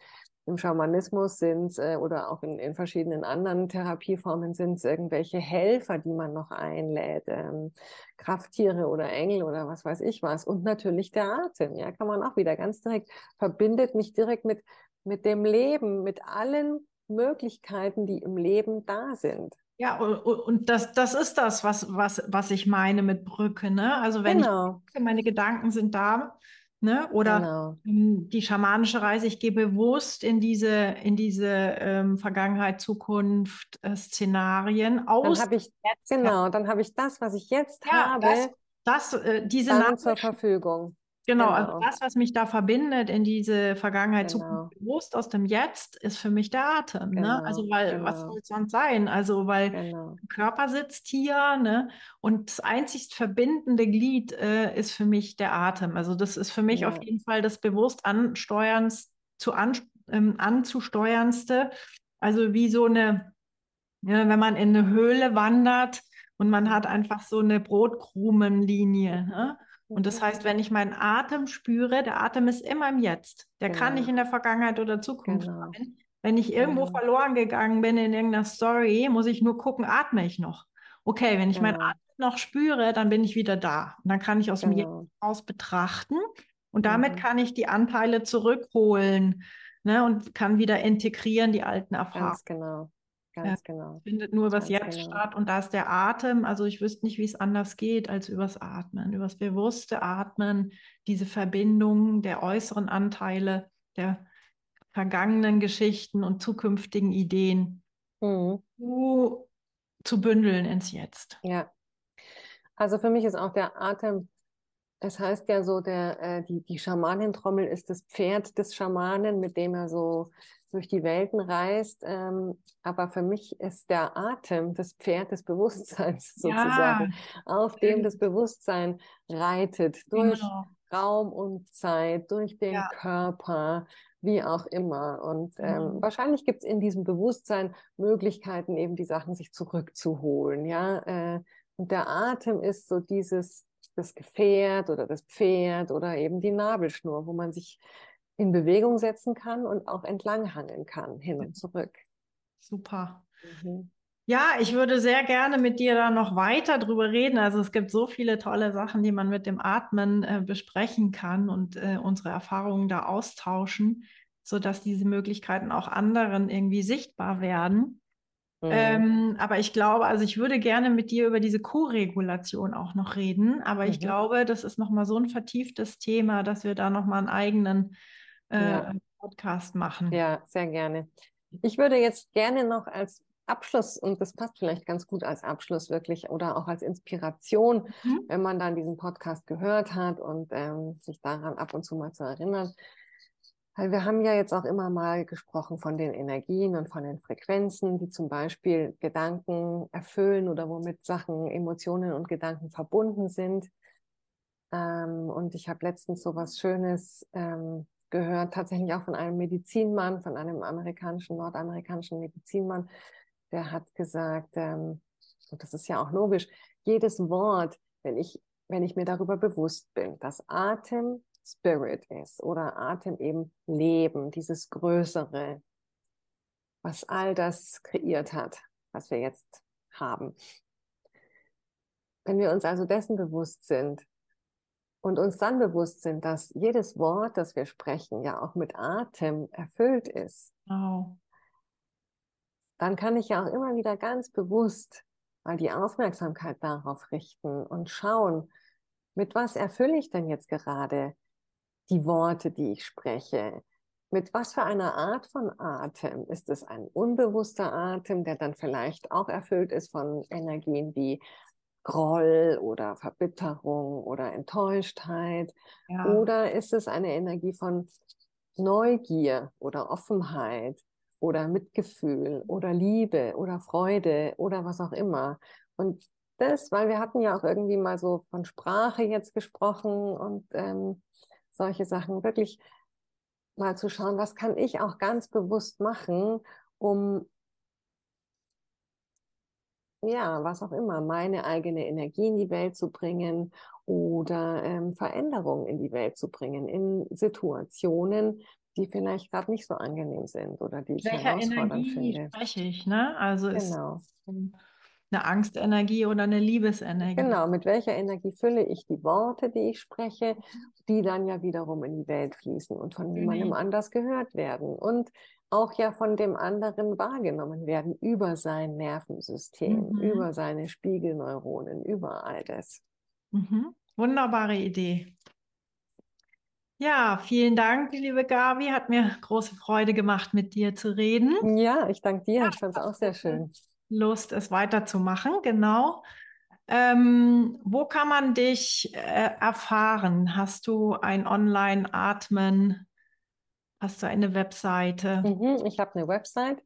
im Schamanismus sind äh, oder auch in, in verschiedenen anderen Therapieformen sind es irgendwelche Helfer, die man noch einlädt, ähm, Krafttiere oder Engel oder was weiß ich was. Und natürlich der Atem, ja, kann man auch wieder ganz direkt, verbindet mich direkt mit, mit dem Leben, mit allen Möglichkeiten, die im Leben da sind. Ja, und das, das ist das, was, was, was ich meine mit Brücke. Ne? Also wenn genau. ich meine Gedanken sind da, Ne? Oder genau. die schamanische Reise, ich gehe bewusst in diese, in diese ähm, Vergangenheit, Zukunft, äh, Szenarien aus. Dann ich, genau, dann habe ich das, was ich jetzt ja, habe, das, das äh, diese dann zur Verfügung. Genau, also genau, also das, was mich da verbindet in diese Vergangenheit, genau. Zukunft, bewusst aus dem Jetzt, ist für mich der Atem. Ne? Genau, ne? Also, weil, genau. was soll es sonst sein? Also, weil genau. der Körper sitzt hier, ne? Und das einzig verbindende Glied äh, ist für mich der Atem. Also, das ist für mich ja. auf jeden Fall das bewusst ansteuerns, zu an, ähm, anzusteuernste. Also, wie so eine, ja, wenn man in eine Höhle wandert und man hat einfach so eine Brotkrumenlinie. Ne? Und das heißt, wenn ich meinen Atem spüre, der Atem ist immer im Jetzt. Der genau. kann nicht in der Vergangenheit oder Zukunft genau. sein. Wenn ich irgendwo genau. verloren gegangen bin in irgendeiner Story, muss ich nur gucken, atme ich noch. Okay, wenn ich meinen genau. Atem noch spüre, dann bin ich wieder da. Und dann kann ich aus dem Jetzt genau. aus betrachten und damit mhm. kann ich die Anteile zurückholen ne, und kann wieder integrieren, die alten Erfahrungen. Ganz genau. Ganz ja, genau. Findet nur übers Jetzt genau. statt und da ist der Atem. Also ich wüsste nicht, wie es anders geht als übers Atmen, übers bewusste Atmen, diese Verbindung der äußeren Anteile, der vergangenen Geschichten und zukünftigen Ideen mhm. zu, zu bündeln ins Jetzt. Ja. Also für mich ist auch der Atem es heißt ja so, der, äh, die, die Schamanentrommel ist das Pferd des Schamanen, mit dem er so durch die Welten reist. Ähm, aber für mich ist der Atem das Pferd des Bewusstseins *laughs* sozusagen, ja. auf dem das Bewusstsein reitet, durch genau. Raum und Zeit, durch den ja. Körper, wie auch immer. Und ähm, Mhm. wahrscheinlich gibt es in diesem Bewusstsein Möglichkeiten, eben die Sachen sich zurückzuholen. Ja, äh, und der Atem ist so dieses das Gefährt oder das Pferd oder eben die Nabelschnur, wo man sich in Bewegung setzen kann und auch entlanghangeln kann, hin und zurück. Super. Mhm. Ja, ich würde sehr gerne mit dir da noch weiter drüber reden. Also es gibt so viele tolle Sachen, die man mit dem Atmen äh, besprechen kann und äh, unsere Erfahrungen da austauschen, sodass diese Möglichkeiten auch anderen irgendwie sichtbar werden. Mhm. Ähm, aber ich glaube, also ich würde gerne mit dir über diese Co-Regulation auch noch reden. Aber ich Mhm. glaube, das ist nochmal so ein vertieftes Thema, dass wir da nochmal einen eigenen Ja. Podcast machen. Ja, sehr gerne. Ich würde jetzt gerne noch als Abschluss, und das passt vielleicht ganz gut als Abschluss wirklich oder auch als Inspiration, Mhm. wenn man dann diesen Podcast gehört hat und ähm, sich daran ab und zu mal zu erinnern. Weil wir haben ja jetzt auch immer mal gesprochen von den Energien und von den Frequenzen, die zum Beispiel Gedanken erfüllen oder womit Sachen, Emotionen und Gedanken verbunden sind. Ähm, und ich habe letztens so was Schönes ähm, gehört, tatsächlich auch von einem Medizinmann, von einem amerikanischen, nordamerikanischen Medizinmann, der hat gesagt, ähm, und das ist ja auch logisch, jedes Wort, wenn ich, wenn ich mir darüber bewusst bin, dass Atem Spirit ist oder Atem eben Leben, dieses Größere, was all das kreiert hat, was wir jetzt haben. Wenn wir uns also dessen bewusst sind und uns dann bewusst sind, dass jedes Wort, das wir sprechen, ja auch mit Atem erfüllt ist, Genau. dann kann ich ja auch immer wieder ganz bewusst mal die Aufmerksamkeit darauf richten und schauen, mit was erfülle ich denn jetzt gerade die Worte, die ich spreche? Mit was für einer Art von Atem? Ist es ein unbewusster Atem, der dann vielleicht auch erfüllt ist von Energien wie Groll oder Verbitterung oder Enttäuschtheit? Ja. Oder ist es eine Energie von Neugier oder Offenheit oder Mitgefühl oder Liebe oder Freude oder was auch immer? Und das, weil wir hatten ja auch irgendwie mal so von Sprache jetzt gesprochen und ähm, solche Sachen, wirklich mal zu schauen, was kann ich auch ganz bewusst machen, um ja, was auch immer, meine eigene Energie in die Welt zu bringen oder ähm, Veränderungen in die Welt zu bringen, in Situationen, die vielleicht gerade nicht so angenehm sind oder die ich Welcher herausfordernd Energie finde. spreche ich, ne? Also ist Genau. eine Angstenergie oder eine Liebesenergie. Genau, mit welcher Energie fülle ich die Worte, die ich spreche, die dann ja wiederum in die Welt fließen und von niemandem Genau. anders gehört werden und auch ja von dem anderen wahrgenommen werden über sein Nervensystem, Mhm. über seine Spiegelneuronen, über all das. Mhm. Wunderbare Idee. Ja, vielen Dank, liebe Gabi. Hat mir große Freude gemacht, mit dir zu reden. Ja, ich danke dir, ich fand es auch sehr schön. Lust, es weiterzumachen, genau. Ähm, wo kann man dich äh, erfahren? Hast du ein Online-Atmen? Hast du eine Webseite? Mhm, ich habe eine Website,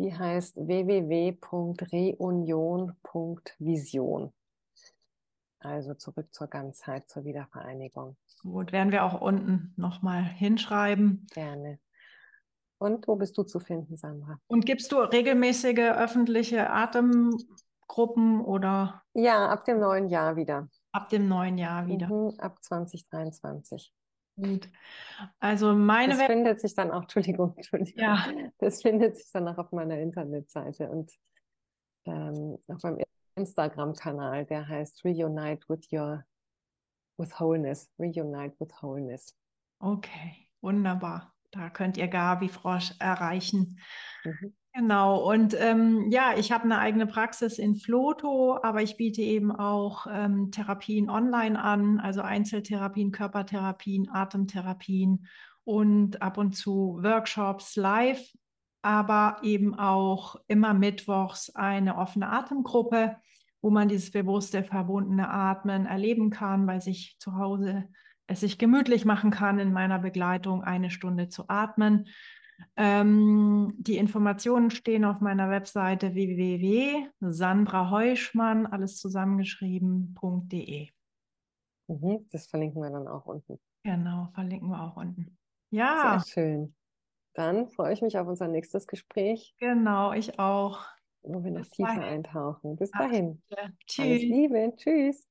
die heißt www.reunion.vision. Also zurück zur Ganzheit, zur Wiedervereinigung. Gut, werden wir auch unten nochmal hinschreiben. Gerne. Und wo bist du zu finden, Sandra? Und gibst du regelmäßige öffentliche Atemgruppen oder Ja, ab dem neuen Jahr wieder. ab dem neuen Jahr wieder? Mhm, ab 2023. Gut. Also meine Das Web findet sich dann auch, Entschuldigung, Entschuldigung. Ja. Das findet sich dann auch auf meiner Internetseite und ähm, auf meinem Instagram-Kanal, der heißt Reunite with Your with Wholeness. Reunite with Wholeness. Okay, wunderbar. Da könnt ihr Gabi Frosch erreichen. Mhm. Genau, und ähm, ja, ich habe eine eigene Praxis in Floto, aber ich biete eben auch ähm, Therapien online an, also Einzeltherapien, Körpertherapien, Atemtherapien und ab und zu Workshops live, aber eben auch immer mittwochs eine offene Atemgruppe, wo man dieses bewusste, verbundene Atmen erleben kann, weil sich zu Hause es sich gemütlich machen kann, in meiner Begleitung eine Stunde zu atmen. Ähm, die Informationen stehen auf meiner Webseite www.sandraheuschmann, alles zusammengeschrieben.de. Mhm. Das verlinken wir dann auch unten. Genau, verlinken wir auch unten. Sehr Ja, schön. Dann freue ich mich auf unser nächstes Gespräch. Genau, ich auch. Wo wir noch Bis tiefer dahin. eintauchen. Bis dahin. Ach, Tschüss. Alles Liebe. Tschüss.